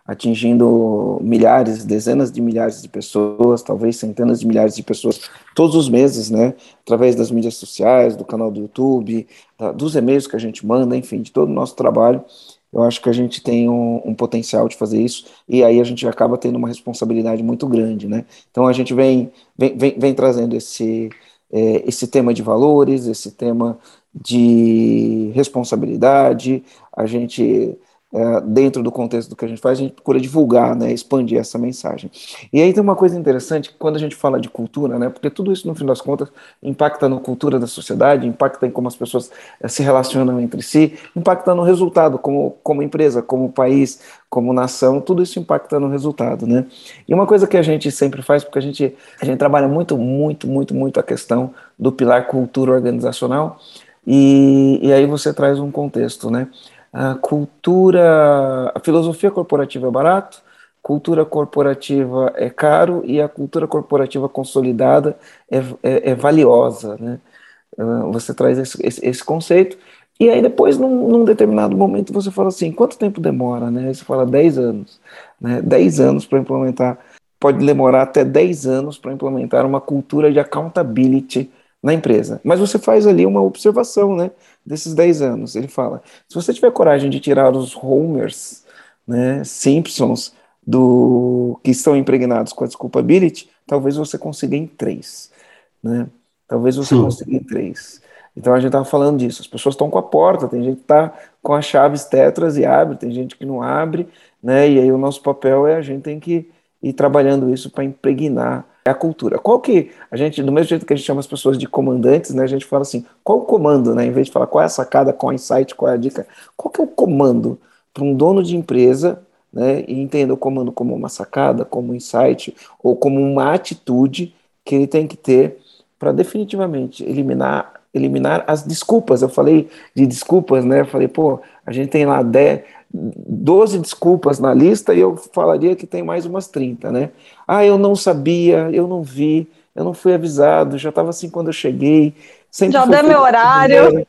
atingindo milhares, dezenas de milhares de pessoas, talvez centenas de milhares de pessoas, todos os meses, né? Através das mídias sociais, do canal do YouTube, dos e-mails que a gente manda, enfim, de todo o nosso trabalho. Eu acho que a gente tem um, um, potencial de fazer isso, e aí a gente acaba tendo uma responsabilidade muito grande, né? Então a gente vem, vem, vem, vem trazendo esse, é, esse tema de valores, esse tema de responsabilidade, a gente é, dentro do contexto do que a gente faz, a gente procura divulgar, né, expandir essa mensagem. E aí tem uma coisa interessante, quando a gente fala de cultura, né, porque tudo isso, no fim das contas, impacta na cultura da sociedade, impacta em como as pessoas é, se relacionam entre si, impacta no resultado, como, como empresa, como país, como nação, tudo isso impacta no resultado, né. E uma coisa que a gente sempre faz, porque a gente, a gente trabalha muito, muito, muito, muito a questão do pilar cultura organizacional, e, e aí você traz um contexto, né, a cultura, a filosofia corporativa é barato, cultura corporativa é caro e a cultura corporativa consolidada é, é, é valiosa, né? Ah, você traz esse, esse, esse, conceito e aí depois, num, num, determinado momento, você fala assim, quanto tempo demora, né? Você fala 10 anos, né? 10 anos para implementar, pode demorar até 10 anos para implementar uma cultura de accountability na empresa. Mas você faz ali uma observação, né? desses 10 anos. Ele fala: se você tiver coragem de tirar os Homers, né, Simpsons, do que estão impregnados com a desculpability, talvez você consiga em três. Né? Talvez você Sim. consiga em três. Então a gente estava falando disso. As pessoas estão com a porta, tem gente que está com as chaves tetras e abre, tem gente que não abre, né? E aí o nosso papel é a gente tem que ir trabalhando isso para impregnar a cultura. Qual que a gente, do mesmo jeito que a gente chama as pessoas de comandantes, né, a gente fala assim, qual o comando, né, em vez de falar qual é a sacada, qual é o insight, qual é a dica, qual que é o comando para um dono de empresa, né, e entenda o comando como uma sacada, como um insight ou como uma atitude que ele tem que ter para definitivamente eliminar eliminar as desculpas. Eu falei de desculpas, né? Eu falei, pô, a gente tem lá 10, 12 desculpas na lista e eu falaria que tem mais umas 30, né? Ah, eu não sabia, eu não vi, eu não fui avisado, já estava assim quando eu cheguei. já deu meu horário.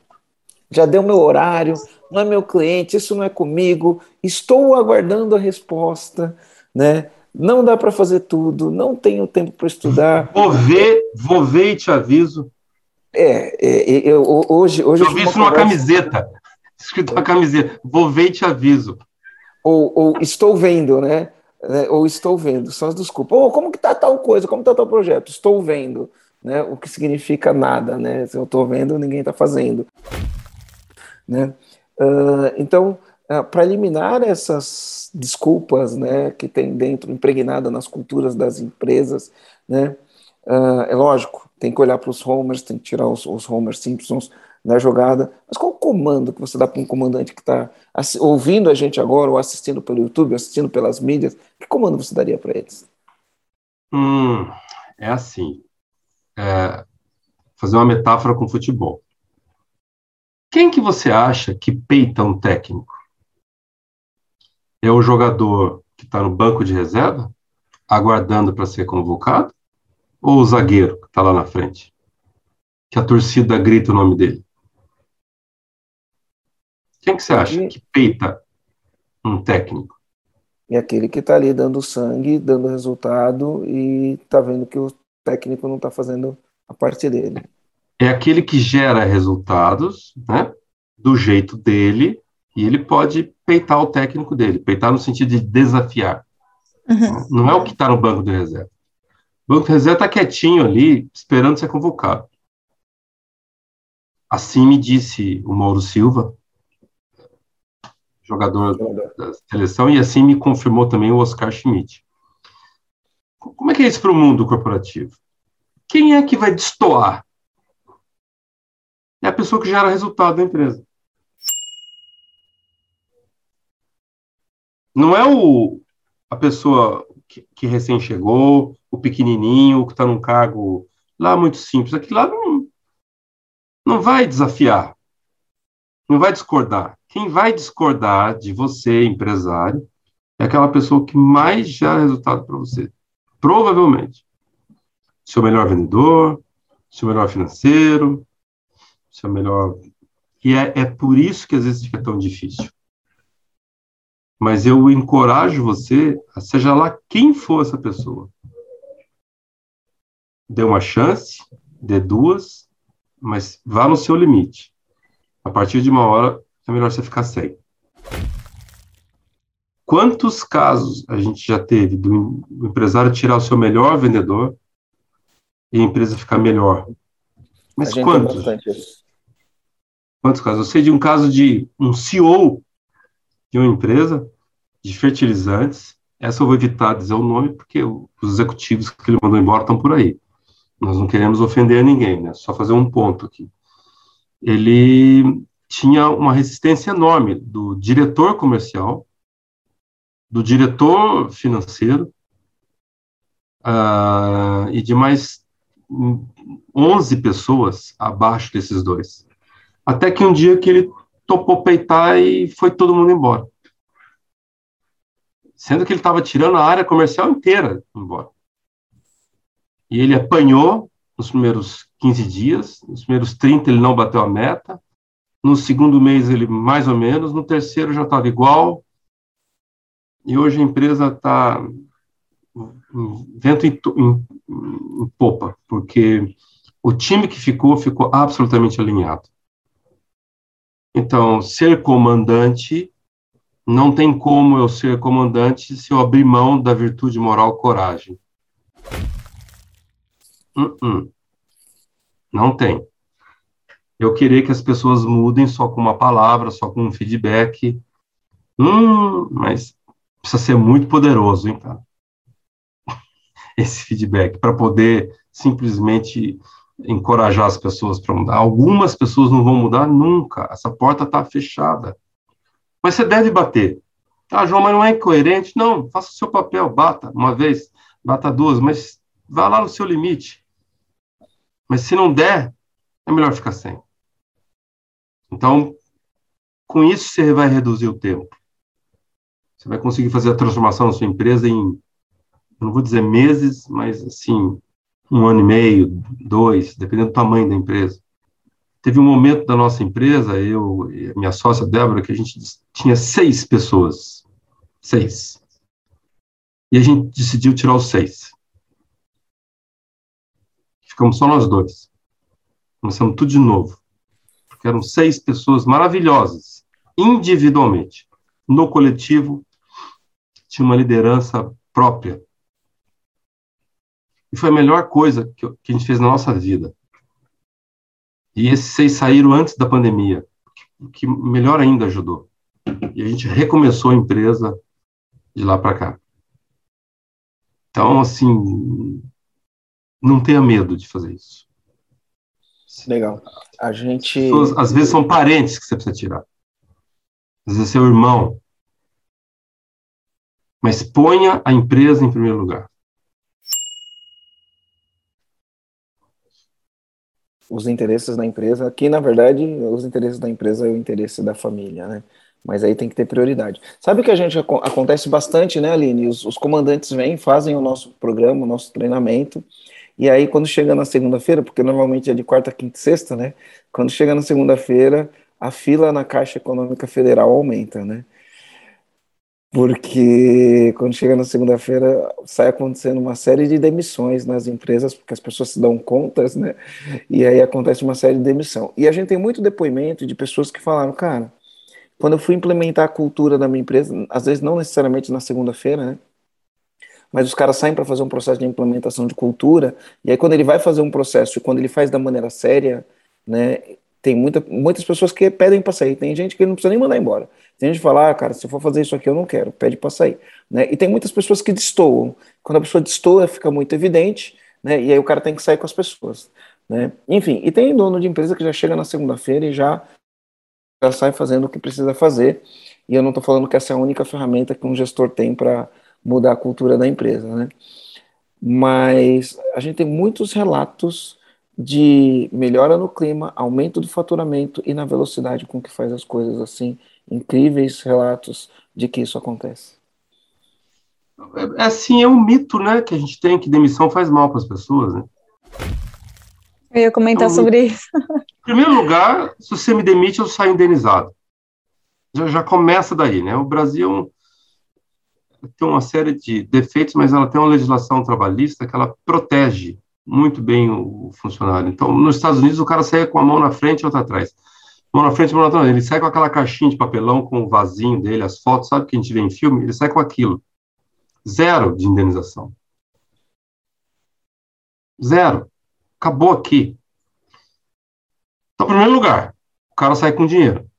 Já deu meu horário, não é meu cliente, isso não é comigo, estou aguardando a resposta, né? Não dá para fazer tudo, não tenho tempo para estudar. *laughs* Vou ver, vou ver e te aviso. É, é eu, hoje, hoje. Eu vi isso numa camiseta escrito na camiseta, vou ver e te aviso. Ou, ou estou vendo, né? né? Ou estou vendo, são as desculpas. Ou como que tá tal coisa, como tá tal projeto? Estou vendo, né? O que significa nada, né? Se eu estou vendo, ninguém está fazendo. Né? Uh, então, uh, para eliminar essas desculpas, né, que tem dentro, impregnada nas culturas das empresas, né? Uh, é lógico, tem que olhar para os homers, tem que tirar os, os homers Simpsons na jogada. Mas qual o comando que você dá para um comandante que está ouvindo a gente agora, ou assistindo pelo YouTube, assistindo pelas mídias? Que comando você daria para eles? Hum, é assim. É, fazer uma metáfora com futebol. Quem que você acha que peita um técnico? É o jogador que está no banco de reserva, aguardando para ser convocado? Ou o zagueiro que está lá na frente? Que a torcida grita o nome dele? Quem que você acha que peita um técnico? É aquele que está ali dando sangue, dando resultado e está vendo que o técnico não está fazendo a parte dele. É aquele que gera resultados, né, do jeito dele, e ele pode peitar o técnico dele, peitar no sentido de desafiar. Uhum. Não é o que está no banco de reserva. O banco de reserva está quietinho ali, esperando ser convocado. Assim me disse o Mauro Silva, jogador da seleção, e assim me confirmou também o Oscar Schmidt. Como é que é isso para o mundo corporativo? Quem é que vai destoar? É a pessoa que gera resultado da empresa. Não é o, a pessoa que, que recém chegou, o pequenininho, que está num cargo lá muito simples. Aquilo lá não, não vai desafiar. Não vai discordar. Quem vai discordar de você, empresário, é aquela pessoa que mais gera resultado para você. Provavelmente. Seu melhor vendedor, seu melhor financeiro, seu melhor. E é, é por isso que às vezes fica tão difícil. Mas eu encorajo você, seja lá quem for essa pessoa, dê uma chance, dê duas, mas vá no seu limite. A partir de uma hora, é melhor você ficar sem. Quantos casos a gente já teve do empresário tirar o seu melhor vendedor e a empresa ficar melhor? Mas quantos? Quantos casos? Eu sei de um caso de um CEO de uma empresa de fertilizantes. Essa eu vou evitar dizer o nome, porque os executivos que ele mandou embora estão por aí. Nós não queremos ofender ninguém, né? Só fazer um ponto aqui. Ele tinha uma resistência enorme do diretor comercial, do diretor financeiro uh, e de mais 11 pessoas abaixo desses dois. Até que um dia que ele topou peitar e foi todo mundo embora sendo que ele estava tirando a área comercial inteira embora. E ele apanhou nos primeiros 15 dias, nos primeiros 30 ele não bateu a meta, no segundo mês ele mais ou menos, no terceiro já estava igual, e hoje a empresa está vento em, em, em popa, porque o time que ficou, ficou absolutamente alinhado. Então, ser comandante não tem como eu ser comandante se eu abrir mão da virtude moral coragem. Uh -uh. Não tem. Eu querer que as pessoas mudem só com uma palavra, só com um feedback. Hum, mas precisa ser muito poderoso, hein, cara? *laughs* Esse feedback, para poder simplesmente encorajar as pessoas para mudar. Algumas pessoas não vão mudar nunca. Essa porta está fechada. Mas você deve bater. Ah, João, mas não é incoerente. Não, faça o seu papel, bata uma vez, bata duas, mas vá lá no seu limite. Mas se não der, é melhor ficar sem. Então, com isso você vai reduzir o tempo. Você vai conseguir fazer a transformação da sua empresa em, não vou dizer meses, mas assim, um ano e meio, dois, dependendo do tamanho da empresa. Teve um momento da nossa empresa, eu e minha sócia Débora, que a gente tinha seis pessoas. Seis. E a gente decidiu tirar os seis. Ficamos só nós dois. Começamos tudo de novo. Porque eram seis pessoas maravilhosas, individualmente. No coletivo, tinha uma liderança própria. E foi a melhor coisa que, que a gente fez na nossa vida. E esses seis saíram antes da pandemia, o que melhor ainda ajudou. E a gente recomeçou a empresa de lá para cá. Então, assim, não tenha medo de fazer isso. Legal. A gente. Pessoas, às vezes são parentes que você precisa tirar. Às vezes é seu irmão. Mas ponha a empresa em primeiro lugar. os interesses da empresa, que na verdade os interesses da empresa é o interesse da família, né? Mas aí tem que ter prioridade. Sabe que a gente acontece bastante, né, Aline? Os, os comandantes vêm, fazem o nosso programa, o nosso treinamento, e aí quando chega na segunda-feira, porque normalmente é de quarta, quinta e sexta, né? Quando chega na segunda-feira, a fila na Caixa Econômica Federal aumenta, né? porque quando chega na segunda-feira sai acontecendo uma série de demissões nas empresas, porque as pessoas se dão contas, né? E aí acontece uma série de demissão. E a gente tem muito depoimento de pessoas que falaram, cara, quando eu fui implementar a cultura da minha empresa, às vezes não necessariamente na segunda-feira, né? Mas os caras saem para fazer um processo de implementação de cultura, e aí quando ele vai fazer um processo, quando ele faz da maneira séria, né, tem muita, muitas pessoas que pedem para sair. Tem gente que não precisa nem mandar embora. Tem gente que fala, ah, cara, se eu for fazer isso aqui, eu não quero, pede para sair. Né? E tem muitas pessoas que destoam. Quando a pessoa destoa, fica muito evidente, né? e aí o cara tem que sair com as pessoas. Né? Enfim, e tem dono de empresa que já chega na segunda-feira e já, já sai fazendo o que precisa fazer. E eu não estou falando que essa é a única ferramenta que um gestor tem para mudar a cultura da empresa. Né? Mas a gente tem muitos relatos de melhora no clima, aumento do faturamento e na velocidade com que faz as coisas assim. Incríveis relatos de que isso acontece. É, é assim, é um mito, né, que a gente tem que demissão faz mal para as pessoas, né? Eu ia comentar é um sobre isso. *laughs* Em primeiro lugar, se você me demite, eu saio indenizado. Já, já começa daí, né? O Brasil tem uma série de defeitos, mas ela tem uma legislação trabalhista que ela protege muito bem o funcionário. Então, nos Estados Unidos, o cara sai com a mão na frente e outra atrás. Mão na frente, mão atrás. Ele sai com aquela caixinha de papelão com o vasinho dele, as fotos, sabe que a gente vê em filme? Ele sai com aquilo. Zero de indenização. Zero. Acabou aqui. Então, em primeiro lugar, o cara sai com dinheiro.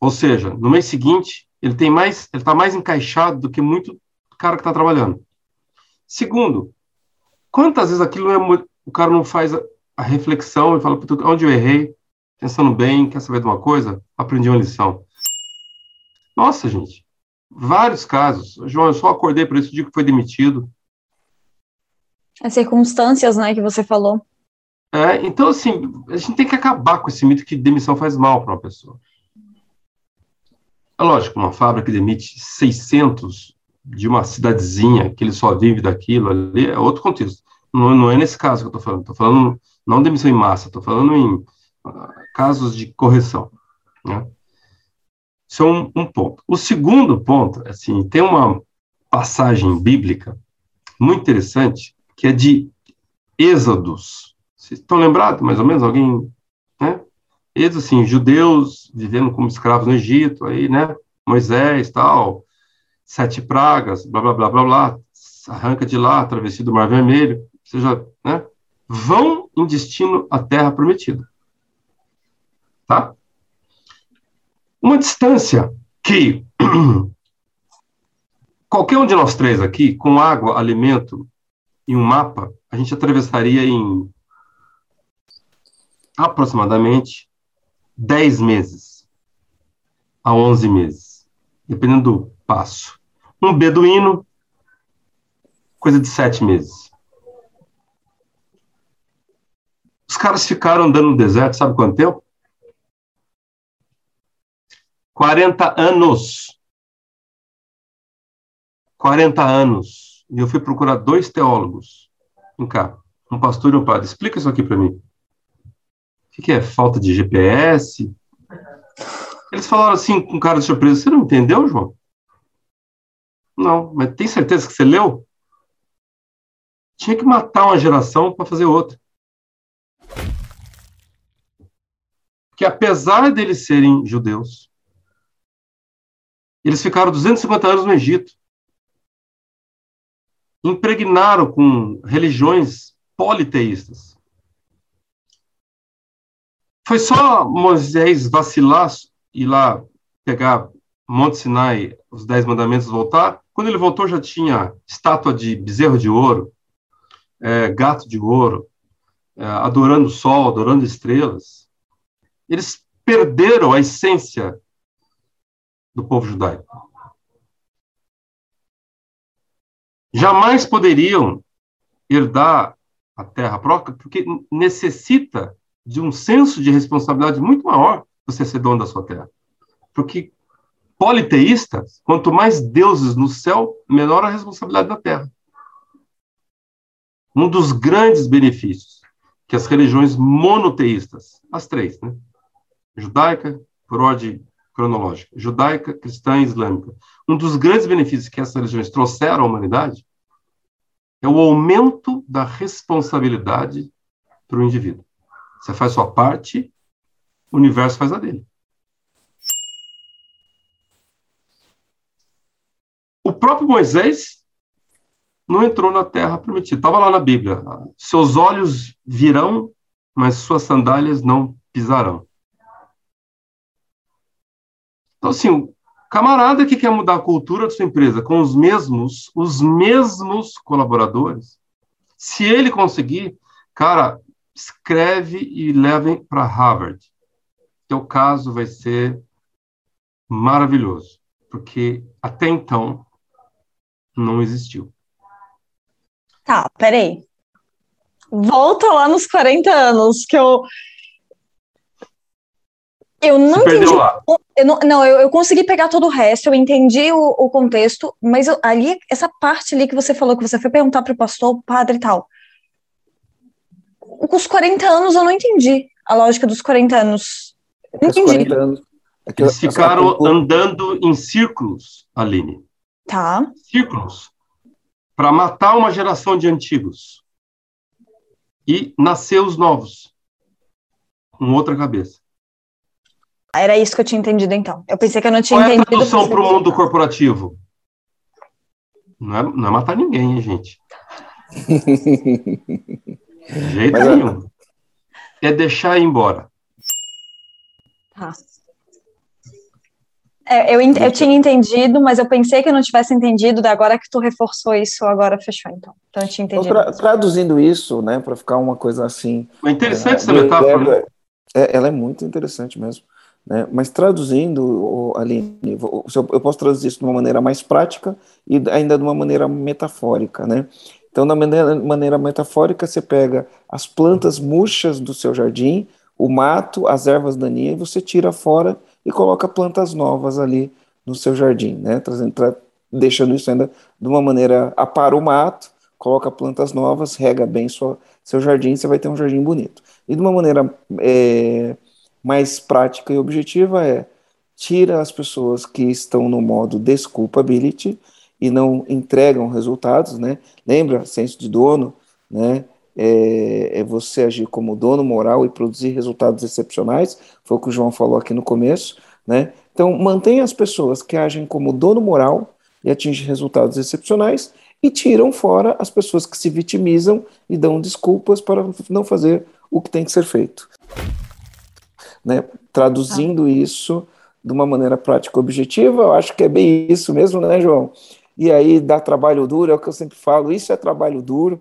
Ou seja, no mês seguinte, ele tem mais, ele está mais encaixado do que muito cara que está trabalhando. Segundo, quantas vezes aquilo é, o cara não faz a, a reflexão e fala, onde eu errei, pensando bem, quer saber de uma coisa? Aprendi uma lição. Nossa, gente, vários casos. João, eu só acordei por isso, o dia que foi demitido. As circunstâncias, né, que você falou. É, então, assim, a gente tem que acabar com esse mito que demissão faz mal para uma pessoa. É lógico, uma fábrica que demite 600 de uma cidadezinha que ele só vive daquilo ali é outro contexto. Não, não é nesse caso que eu estou falando. Estou falando não demissão em massa, estou falando em uh, casos de correção. Né? Isso é um, um, ponto. O segundo ponto, assim, tem uma passagem bíblica muito interessante que é de Êxodos. Vocês estão lembrados, mais ou menos? Alguém? Eles, assim, judeus vivendo como escravos no Egito, aí, né? Moisés, tal, sete pragas, blá, blá, blá, blá, blá, arranca de lá, travessia do Mar Vermelho, seja, né? Vão em destino à terra prometida. Tá? Uma distância que *clears throat* qualquer um de nós três aqui, com água, alimento e um mapa, a gente atravessaria em aproximadamente 10 meses a 11 meses, dependendo do passo. Um beduíno, coisa de 7 meses. Os caras ficaram andando no deserto, sabe quanto tempo? 40 anos. 40 anos. E eu fui procurar dois teólogos. Vem cá, um pastor e um padre. Explica isso aqui para mim. O que, é? Falta de GPS? Eles falaram assim, com cara de surpresa: Você não entendeu, João? Não, mas tem certeza que você leu? Tinha que matar uma geração para fazer outra. Que apesar deles serem judeus, eles ficaram 250 anos no Egito. Impregnaram com religiões politeístas. Foi só Moisés vacilar e lá pegar Monte Sinai, os Dez Mandamentos, voltar. Quando ele voltou, já tinha estátua de bezerro de ouro, é, gato de ouro, é, adorando o sol, adorando estrelas. Eles perderam a essência do povo judaico. Jamais poderiam herdar a terra própria, porque necessita de um senso de responsabilidade muito maior você ser dono da sua terra. Porque politeístas, quanto mais deuses no céu, menor a responsabilidade da terra. Um dos grandes benefícios que as religiões monoteístas, as três, né? Judaica, por ordem cronológica, judaica, cristã e islâmica. Um dos grandes benefícios que essas religiões trouxeram à humanidade é o aumento da responsabilidade para o indivíduo. Você faz sua parte, o universo faz a dele. O próprio Moisés não entrou na terra prometida. Estava lá na Bíblia. Seus olhos virão, mas suas sandálias não pisarão. Então, assim, o camarada que quer mudar a cultura da sua empresa com os mesmos, os mesmos colaboradores, se ele conseguir, cara, escreve e levem para Harvard. Teu caso vai ser maravilhoso, porque até então não existiu. Tá, peraí. volta lá nos 40 anos, que eu. Eu não entendi. lá. Eu não, não eu, eu consegui pegar todo o resto, eu entendi o, o contexto, mas eu- ali, essa parte ali que você falou, que você foi perguntar para o pastor, o padre e tal. Com os 40 anos eu não entendi a lógica dos 40 anos. Não entendi. 40 anos. É que Eles ficaram andando em círculos, Aline. Tá. Círculos. Para matar uma geração de antigos. E nascer os novos. Com outra cabeça. Era isso que eu tinha entendido então. Eu pensei que eu não tinha Qual é a entendido. tradução para o mundo corporativo? Não é, não é matar ninguém, hein, gente? *laughs* De jeito Mas, nenhum. É deixar ir embora. Tá. É, eu, eu tinha entendido, mas eu pensei que eu não tivesse entendido, daí agora que tu reforçou isso, agora fechou então. Então eu tinha Então, entendido. tra- traduzindo isso, né, para ficar uma coisa assim. É interessante essa é, metáfora. né? é, ela é muito interessante mesmo. Né? Mas traduzindo, Aline, eu posso traduzir isso de uma maneira mais prática e ainda de uma maneira metafórica. Né? Então, da maneira, maneira metafórica, você pega as plantas murchas do seu jardim, o mato, as ervas daninhas, e você tira fora e coloca plantas novas ali no seu jardim, né? Trazendo, tra- deixando isso ainda de uma maneira, apara o mato, coloca plantas novas, rega bem sua, seu jardim, você vai ter um jardim bonito. E de uma maneira é, mais prática e objetiva é tira as pessoas que estão no modo desculpability e não entregam resultados, né? Lembra, senso de dono, né? É, é você agir como dono moral e produzir resultados excepcionais, foi o que o João falou aqui no começo, né? Então, mantenha as pessoas que agem como dono moral e atingem resultados excepcionais e tiram fora as pessoas que se vitimizam e dão desculpas para não fazer o que tem que ser feito. Né? Traduzindo isso de uma maneira prática e objetiva, eu acho que é bem isso mesmo, né, João? E aí dá trabalho duro, é o que eu sempre falo, isso é trabalho duro,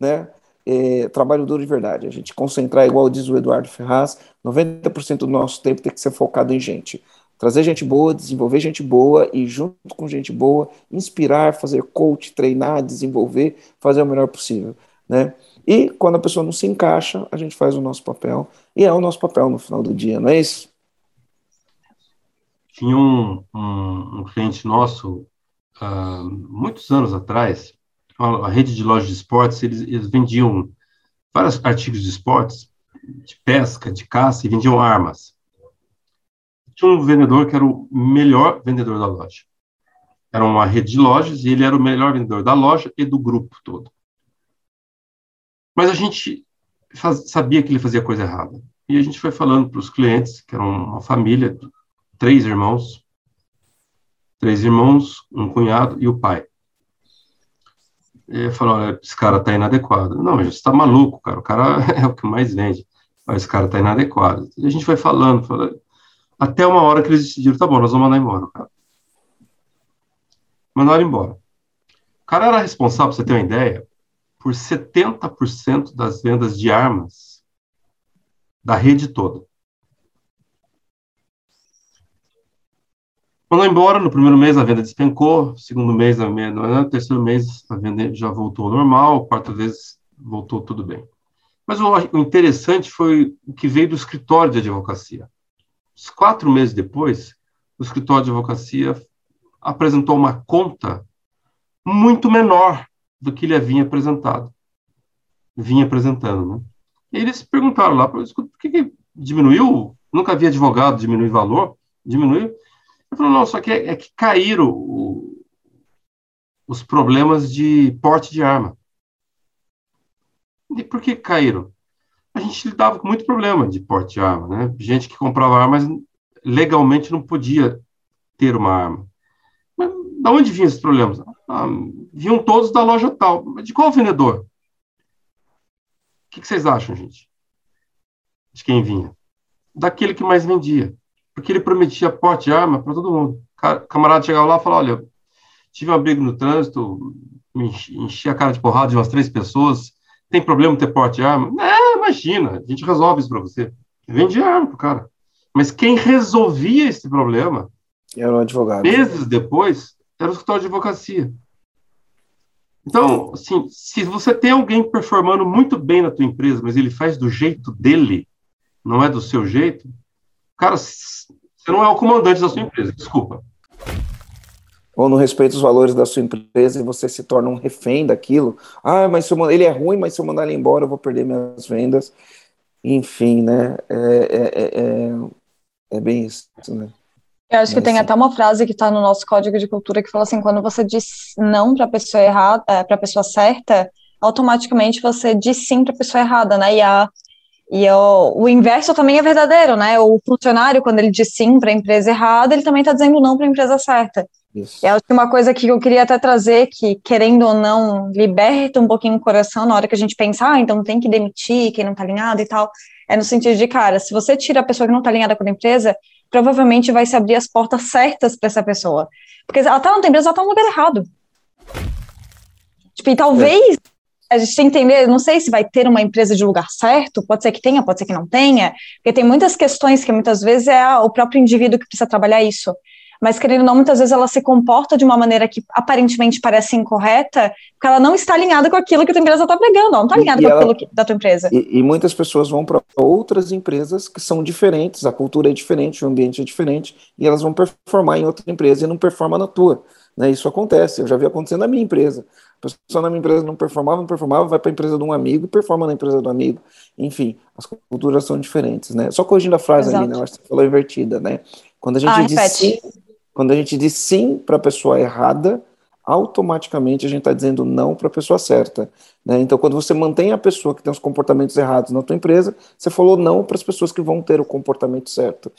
né? É, trabalho duro de verdade. A gente concentrar, igual diz o Eduardo Ferraz, 90% do nosso tempo tem que ser focado em gente. Trazer gente boa, desenvolver gente boa e, junto com gente boa, inspirar, fazer coach, treinar, desenvolver, fazer o melhor possível. Né? E quando a pessoa não se encaixa, a gente faz o nosso papel. E é o nosso papel no final do dia, não é isso? Tinha um, um, um cliente nosso, uh, muitos anos atrás, a, a rede de lojas de esportes, eles, eles vendiam vários artigos de esportes, de pesca, de caça, e vendiam armas. Tinha um vendedor que era o melhor vendedor da loja. Era uma rede de lojas e ele era o melhor vendedor da loja e do grupo todo. Mas a gente faz, sabia que ele fazia coisa errada. E a gente foi falando para os clientes, que eram uma família, três irmãos, três irmãos, um cunhado e o pai. E falou, olha, esse cara está inadequado. Não, você está maluco, cara, o cara *laughs* é o que mais vende. Mas esse cara está inadequado. E a gente foi falando, falando, até uma hora que eles decidiram, tá bom, nós vamos mandar embora o cara. Mandaram embora. O cara era responsável, para você ter uma ideia, por 70% das vendas de armas da rede toda. Mandou embora, no primeiro mês a venda despencou, segundo mês, a venda, no terceiro mês a venda já voltou ao normal, quarta vez voltou tudo bem. Mas o, o interessante foi o que veio do escritório de advocacia. Uns quatro meses depois, o escritório de advocacia apresentou uma conta muito menor do que ele havia apresentado, vinha apresentando, né? E eles perguntaram lá, por que, que diminuiu? Nunca havia advogado diminuir valor, diminuiu. Ele falou, não, só que é, é que caíram o, os problemas de porte de arma. E por que caíram? A gente lidava com muito problema de porte de arma, né? Gente que comprava armas legalmente não podia ter uma arma. Mas de onde vinham esses problemas? Ah, vinham todos da loja tal. Mas de qual vendedor? O que, que vocês acham, gente? De quem vinha? Daquele que mais vendia. Porque ele prometia porte de arma para todo mundo. O camarada chegava lá e falava, olha, tive uma briga no trânsito, me enchi, enchi a cara de porrada de umas três pessoas, tem problema ter porte de arma? Não, imagina, a gente resolve isso para você. Vendia arma pro cara. Mas quem resolvia esse problema, era o advogado. meses depois, era o escritório de advocacia. Então, assim, se você tem alguém performando muito bem na tua empresa, mas ele faz do jeito dele, não é do seu jeito, cara, você não é o comandante da sua empresa, desculpa. Ou não respeita os valores da sua empresa e você se torna um refém daquilo. Ah, mas se eu, ele é ruim, mas se eu mandar ele embora, eu vou perder minhas vendas. Enfim, né? É, é, é, é, é bem isso, né? Eu acho que tem até uma frase que está no nosso código de cultura que fala assim: quando você diz não para a pessoa errada, é, para a pessoa certa, automaticamente você diz sim para a pessoa errada, né? E, a, e o, o inverso também é verdadeiro, né? O funcionário, quando ele diz sim para a empresa errada, ele também está dizendo não para a empresa certa. Isso. E acho que uma coisa que eu queria até trazer, que querendo ou não, liberta um pouquinho o coração na hora que a gente pensa, ah, então tem que demitir quem não está alinhado e tal, é no sentido de, cara, se você tira a pessoa que não está alinhada com a empresa, provavelmente vai se abrir as portas certas para essa pessoa. Porque ela tá na empresa, ela tá no lugar errado. Tipo, e talvez é. A gente tem que entender, não sei se vai ter uma empresa de lugar certo, pode ser que tenha, pode ser que não tenha, porque tem muitas questões que muitas vezes é o próprio indivíduo que precisa trabalhar isso mas querendo ou não, muitas vezes ela se comporta de uma maneira que aparentemente parece incorreta, porque ela não está alinhada com aquilo que a tua empresa está pregando, não está alinhada e com ela, aquilo que, da tua empresa. E, e muitas pessoas vão para outras empresas que são diferentes, a cultura é diferente, o ambiente é diferente, e elas vão performar em outra empresa e não performa na tua. Né? Isso acontece, eu já vi acontecendo na minha empresa. A pessoa na minha empresa não performava, não performava, vai para a empresa de um amigo e performa na empresa do amigo. Enfim, as culturas são diferentes, né? Só corrigindo a frase Exato. ali, né? Eu acho que você falou invertida, né? Quando a gente ah, diz sim, quando a gente diz sim para a pessoa errada, automaticamente a gente está dizendo não para a pessoa certa. Né? Então, quando você mantém a pessoa que tem os comportamentos errados na tua empresa, você falou não para as pessoas que vão ter o comportamento certo.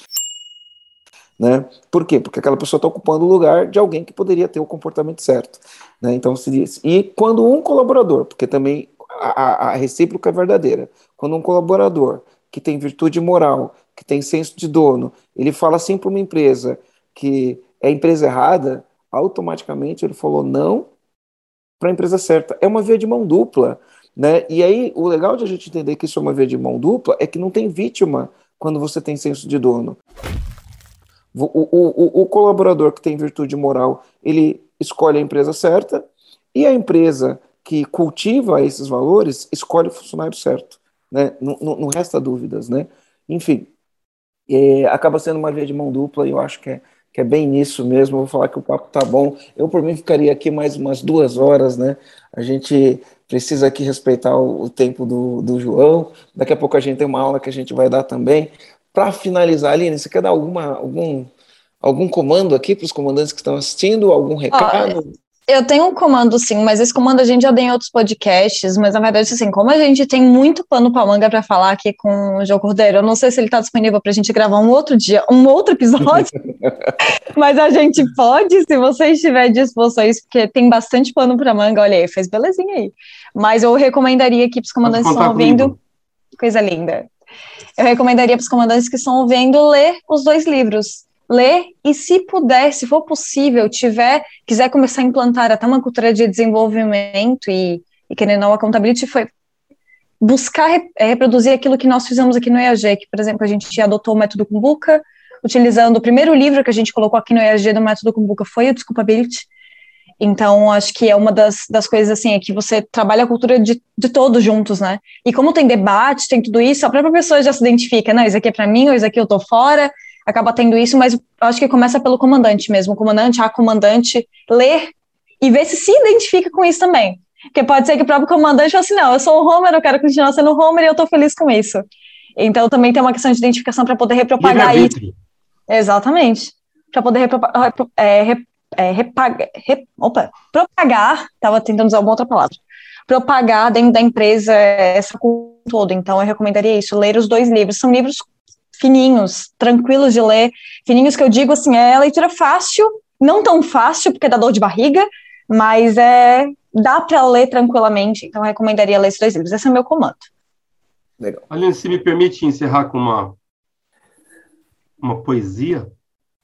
Né? Por quê? Porque aquela pessoa está ocupando o lugar de alguém que poderia ter o comportamento certo. Né? Então se diz. E quando um colaborador, porque também a, a recíproca é verdadeira, quando um colaborador que tem virtude moral, que tem senso de dono, ele fala assim para uma empresa que é empresa errada, automaticamente ele falou não para a empresa certa. É uma via de mão dupla. Né? E aí, o legal de a gente entender que isso é uma via de mão dupla é que não tem vítima quando você tem senso de dono. O, o, o, o colaborador que tem virtude moral, ele escolhe a empresa certa, e a empresa que cultiva esses valores escolhe o funcionário certo. Né? Não, não, não resta dúvidas. Né? Enfim, é, acaba sendo uma via de mão dupla e eu acho que é, que é bem nisso mesmo. vou falar que o papo tá bom. Eu, por mim, ficaria aqui mais umas duas horas, né? A gente precisa aqui respeitar o, o tempo do, do João. Daqui a pouco a gente tem uma aula que a gente vai dar também. Para finalizar, Aline, você quer dar alguma, algum, algum comando aqui para os comandantes que estão assistindo? Algum recado? Eu tenho um comando, sim, mas esse comando a gente já tem em outros podcasts, mas na verdade, assim, como a gente tem muito pano para manga para falar aqui com o João Cordeiro, eu não sei se ele está disponível para a gente gravar um outro dia, um outro episódio, *laughs* mas a gente pode, se você estiver disposto a isso, porque tem bastante pano para manga, olha aí, fez belezinha aí. Mas eu recomendaria aqui para os comandantes que estão ouvindo, coisa linda, eu recomendaria para os comandantes que estão ouvindo ler os dois livros, ler e, se puder, se for possível, tiver, quiser começar a implantar até uma cultura de desenvolvimento e, e querendo não, accountability foi buscar é, reproduzir aquilo que nós fizemos aqui no EAG, que, por exemplo, a gente adotou o método Kumbuka, utilizando o primeiro livro que a gente colocou aqui no EAG do método Kumbuka foi o Desculpability, então, acho que é uma das, das coisas, assim, é que você trabalha a cultura de, de todos juntos, né? E como tem debate, tem tudo isso, a própria pessoa já se identifica, não, isso aqui é para mim, ou isso aqui eu tô fora, acaba tendo isso, mas acho que começa pelo comandante mesmo. O comandante, a comandante, ler e ver se se identifica com isso também. Porque pode ser que o próprio comandante fale assim: não, eu sou o Homer, eu quero continuar sendo o Homer e eu tô feliz com isso. Então também tem uma questão de identificação para poder repropagar isso. Exatamente. Para poder repropagar. É, é, repagar, rep, opa, propagar, estava tentando usar uma outra palavra, propagar dentro da empresa essa cultura toda. Então, eu recomendaria isso, ler os dois livros. São livros fininhos, tranquilos de ler, fininhos que eu digo assim, é leitura fácil, não tão fácil porque dá dor de barriga, mas é dá para ler tranquilamente, então eu recomendaria ler esses dois livros. Esse é o meu comando. Legal. Aline, se me permite encerrar com uma uma poesia?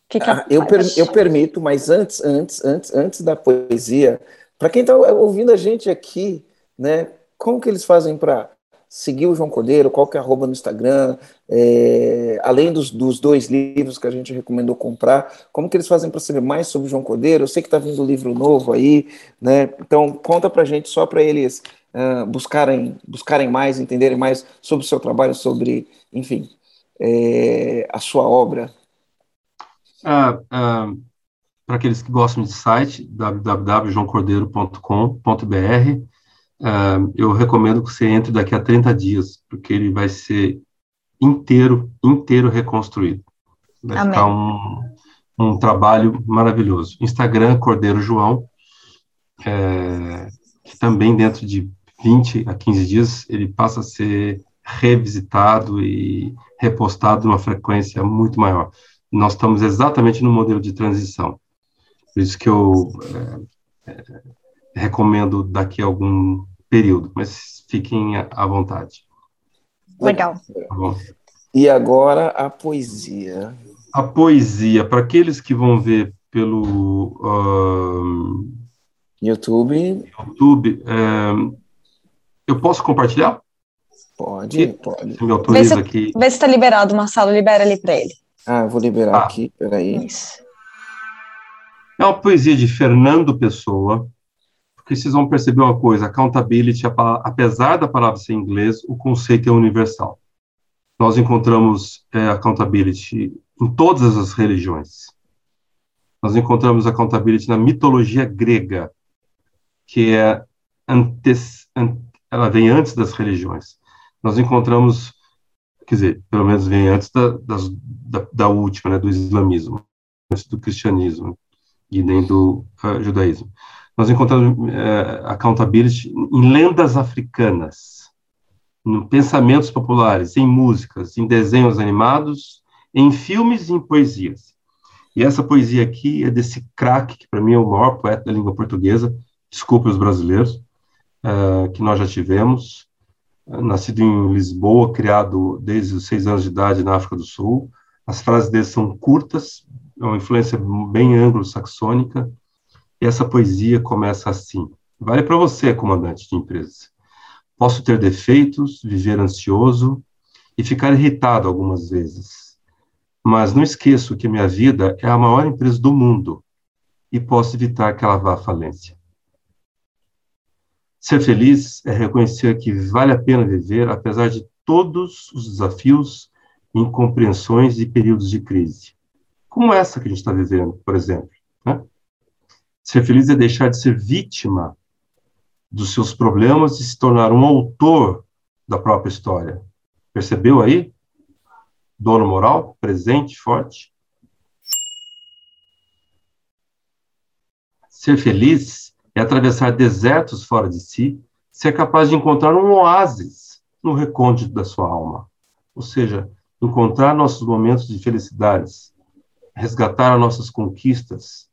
Que que ah, eu, per, eu permito, mas antes, antes, antes, antes da poesia, para quem está ouvindo a gente aqui, né, como que eles fazem para seguir o João Cordeiro, qual que é a arroba no Instagram, é, além dos, dos, dois livros que a gente recomendou comprar, como que eles fazem para saber mais sobre o João Cordeiro? Eu sei que está vindo um livro novo aí, né? Então conta para a gente só para eles uh, buscarem, buscarem mais, entenderem mais sobre o seu trabalho, sobre, enfim, é, a sua obra. Ah, ah, para aqueles que gostam de site, www.joãocordeiro.com.br, uh, eu recomendo que você entre daqui a 30 dias, porque ele vai ser inteiro, inteiro reconstruído. Vai Amém. ficar um, um trabalho maravilhoso. Instagram, Cordeiro João, é, que também dentro de 20 a 15 dias ele passa a ser revisitado e repostado numa frequência muito maior. Nós estamos exatamente no modelo de transição. Por isso que eu é, é, recomendo daqui a algum período, mas fiquem à vontade. Legal. Tá e agora a poesia. A poesia, para aqueles que vão ver pelo uh, YouTube. YouTube, é, eu posso compartilhar? Pode, pode. Você me autoriza vê se, aqui. Vê se está liberado, Marcelo, libera ali para ele. Ah, vou liberar ah. aqui, peraí. Isso. É uma poesia de Fernando Pessoa, porque vocês vão perceber uma coisa: accountability, apesar da palavra ser em inglês, o conceito é universal. Nós encontramos é, accountability em todas as religiões. Nós encontramos accountability na mitologia grega, que é antes, ela vem antes das religiões. Nós encontramos, quer dizer, pelo menos vem antes da, da, da última, né, do islamismo, antes do cristianismo e nem do uh, judaísmo nós encontramos é, accountability em lendas africanas, em pensamentos populares, em músicas, em desenhos animados, em filmes e em poesias. E essa poesia aqui é desse craque, que para mim é o maior poeta da língua portuguesa, desculpe os brasileiros, é, que nós já tivemos, nascido em Lisboa, criado desde os seis anos de idade na África do Sul. As frases dele são curtas, é uma influência bem anglo-saxônica, e essa poesia começa assim: Vale para você, comandante de empresa. Posso ter defeitos, viver ansioso e ficar irritado algumas vezes. Mas não esqueço que minha vida é a maior empresa do mundo e posso evitar que ela vá à falência. Ser feliz é reconhecer que vale a pena viver apesar de todos os desafios, incompreensões e períodos de crise. Como essa que a gente está vivendo, por exemplo. Né? Ser feliz é deixar de ser vítima dos seus problemas e se tornar um autor da própria história. Percebeu aí? Dono moral, presente, forte. Ser feliz é atravessar desertos fora de si, ser capaz de encontrar um oásis no recôndito da sua alma. Ou seja, encontrar nossos momentos de felicidades, resgatar as nossas conquistas,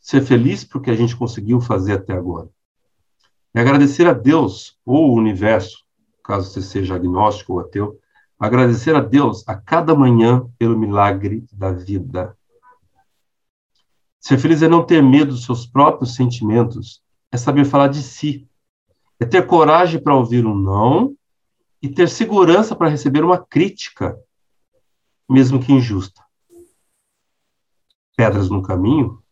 ser feliz porque a gente conseguiu fazer até agora. E agradecer a Deus ou o universo, caso você seja agnóstico ou ateu, agradecer a Deus a cada manhã pelo milagre da vida. Ser feliz é não ter medo dos seus próprios sentimentos, é saber falar de si, é ter coragem para ouvir um não e ter segurança para receber uma crítica, mesmo que injusta. Pedras no caminho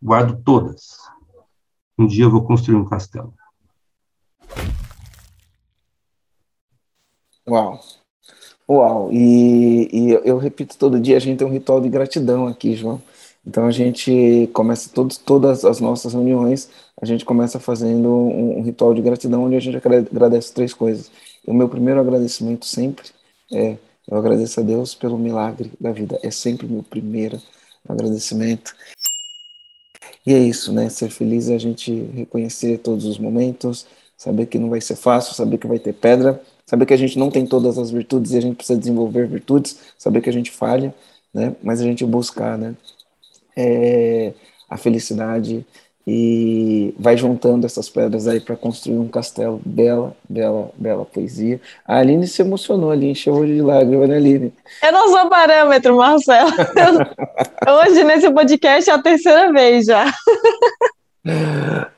guardo todas. Um dia eu vou construir um castelo. Uau. Uau. E, e eu repito todo dia, a gente tem um ritual de gratidão aqui, João. Então a gente começa todos, todas as nossas reuniões, a gente começa fazendo um, um, ritual de gratidão onde a gente agradece três coisas. E o meu primeiro agradecimento sempre é eu agradeço a Deus pelo milagre da vida. É sempre o meu primeiro agradecimento. E é isso, né? Ser feliz é a gente reconhecer todos os momentos, saber que não vai ser fácil, saber que vai ter pedra, saber que a gente não tem todas as virtudes e a gente precisa desenvolver virtudes, saber que a gente falha, né? Mas a gente buscar, né? É, a felicidade e vai juntando essas pedras aí para construir um castelo. Bela, bela, bela poesia. A Aline se emocionou ali, encheu de lágrimas, né, Aline? Eu não sou parâmetro, Marcelo. Hoje, nesse podcast, é a terceira vez já. *laughs*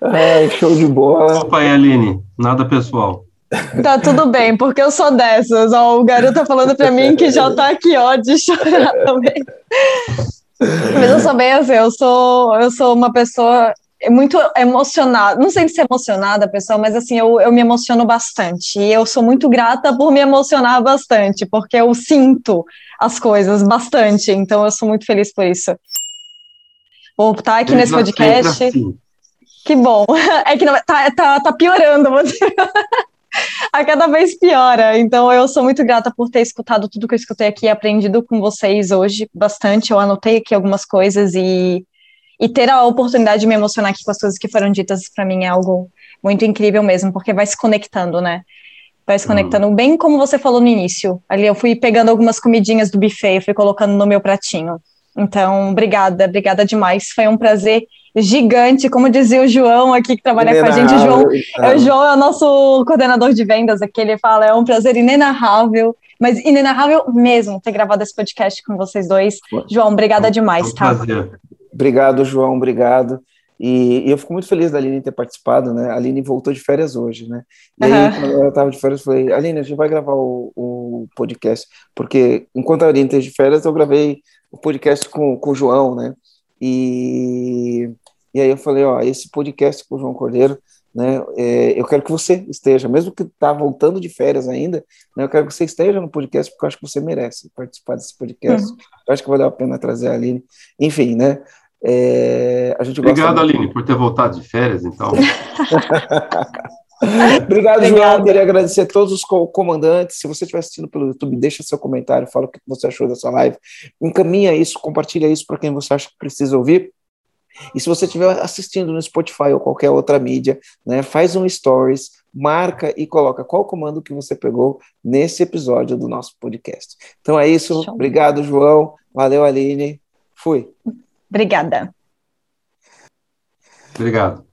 Ai, show de bola. Opa aí, Aline, nada pessoal. Tá tudo bem, porque eu sou dessas. Ó, o garoto tá falando pra mim que já tá aqui, ó, de chorar também. Mas eu sou bem assim, eu sou, eu sou uma pessoa muito emocionada. Não sei se é emocionada, pessoal, mas assim, eu, eu me emociono bastante. E eu sou muito grata por me emocionar bastante, porque eu sinto as coisas bastante. Então eu sou muito feliz por isso. Vou estar aqui nesse podcast. Assim. Que bom. *laughs* É que não, tá, tá, tá piorando. *laughs* a cada vez piora. Então, eu sou muito grata por ter escutado tudo que eu escutei aqui e aprendido com vocês hoje bastante. Eu anotei aqui algumas coisas e, e ter a oportunidade de me emocionar aqui com as coisas que foram ditas para mim é algo muito incrível mesmo, porque vai se conectando, né? Vai se hum. conectando hum. bem como você falou no início. Ali eu fui pegando algumas comidinhas do buffet, fui colocando no meu pratinho. Então, obrigada, obrigada demais. Foi um prazer gigante, como dizia o João aqui que trabalha com a gente. O João, é, o João é o nosso coordenador de vendas aqui. Ele fala: é um prazer inenarrável, mas inenarrável mesmo ter gravado esse podcast com vocês dois. João, obrigada demais, tá? Prazer. Obrigado, João, obrigado. E, e, eu fico muito feliz da Aline ter participado, né? A Aline voltou de férias hoje, né? E aí, uhum. quando ela estava de férias, eu falei, Aline, a gente vai gravar o, o podcast, porque enquanto a Aline esteve de férias, eu gravei o podcast com, com o João, né? E, e aí eu falei, ó, esse podcast com o João Cordeiro, né, é, eu quero que você esteja, mesmo que tá voltando de férias ainda, né, eu quero que você esteja no podcast, porque eu acho que você merece participar desse podcast. Uhum. Eu acho que valeu a pena trazer a Aline. Enfim, né, é, a gente Obrigado, Aline, por ter voltado de férias, então. *laughs* Obrigado, João. Queria agradecer a todos os comandantes. Se você estiver assistindo pelo YouTube, deixa seu comentário, fala o que você achou dessa live. Encaminha isso, compartilha isso para quem você acha que precisa ouvir. E se você estiver assistindo no Spotify ou qualquer outra mídia, né, faz um stories, marca e coloca qual comando que você pegou nesse episódio do nosso podcast. Então é isso. Show. Obrigado, João. Valeu, Aline. Fui. Obrigada. Obrigado.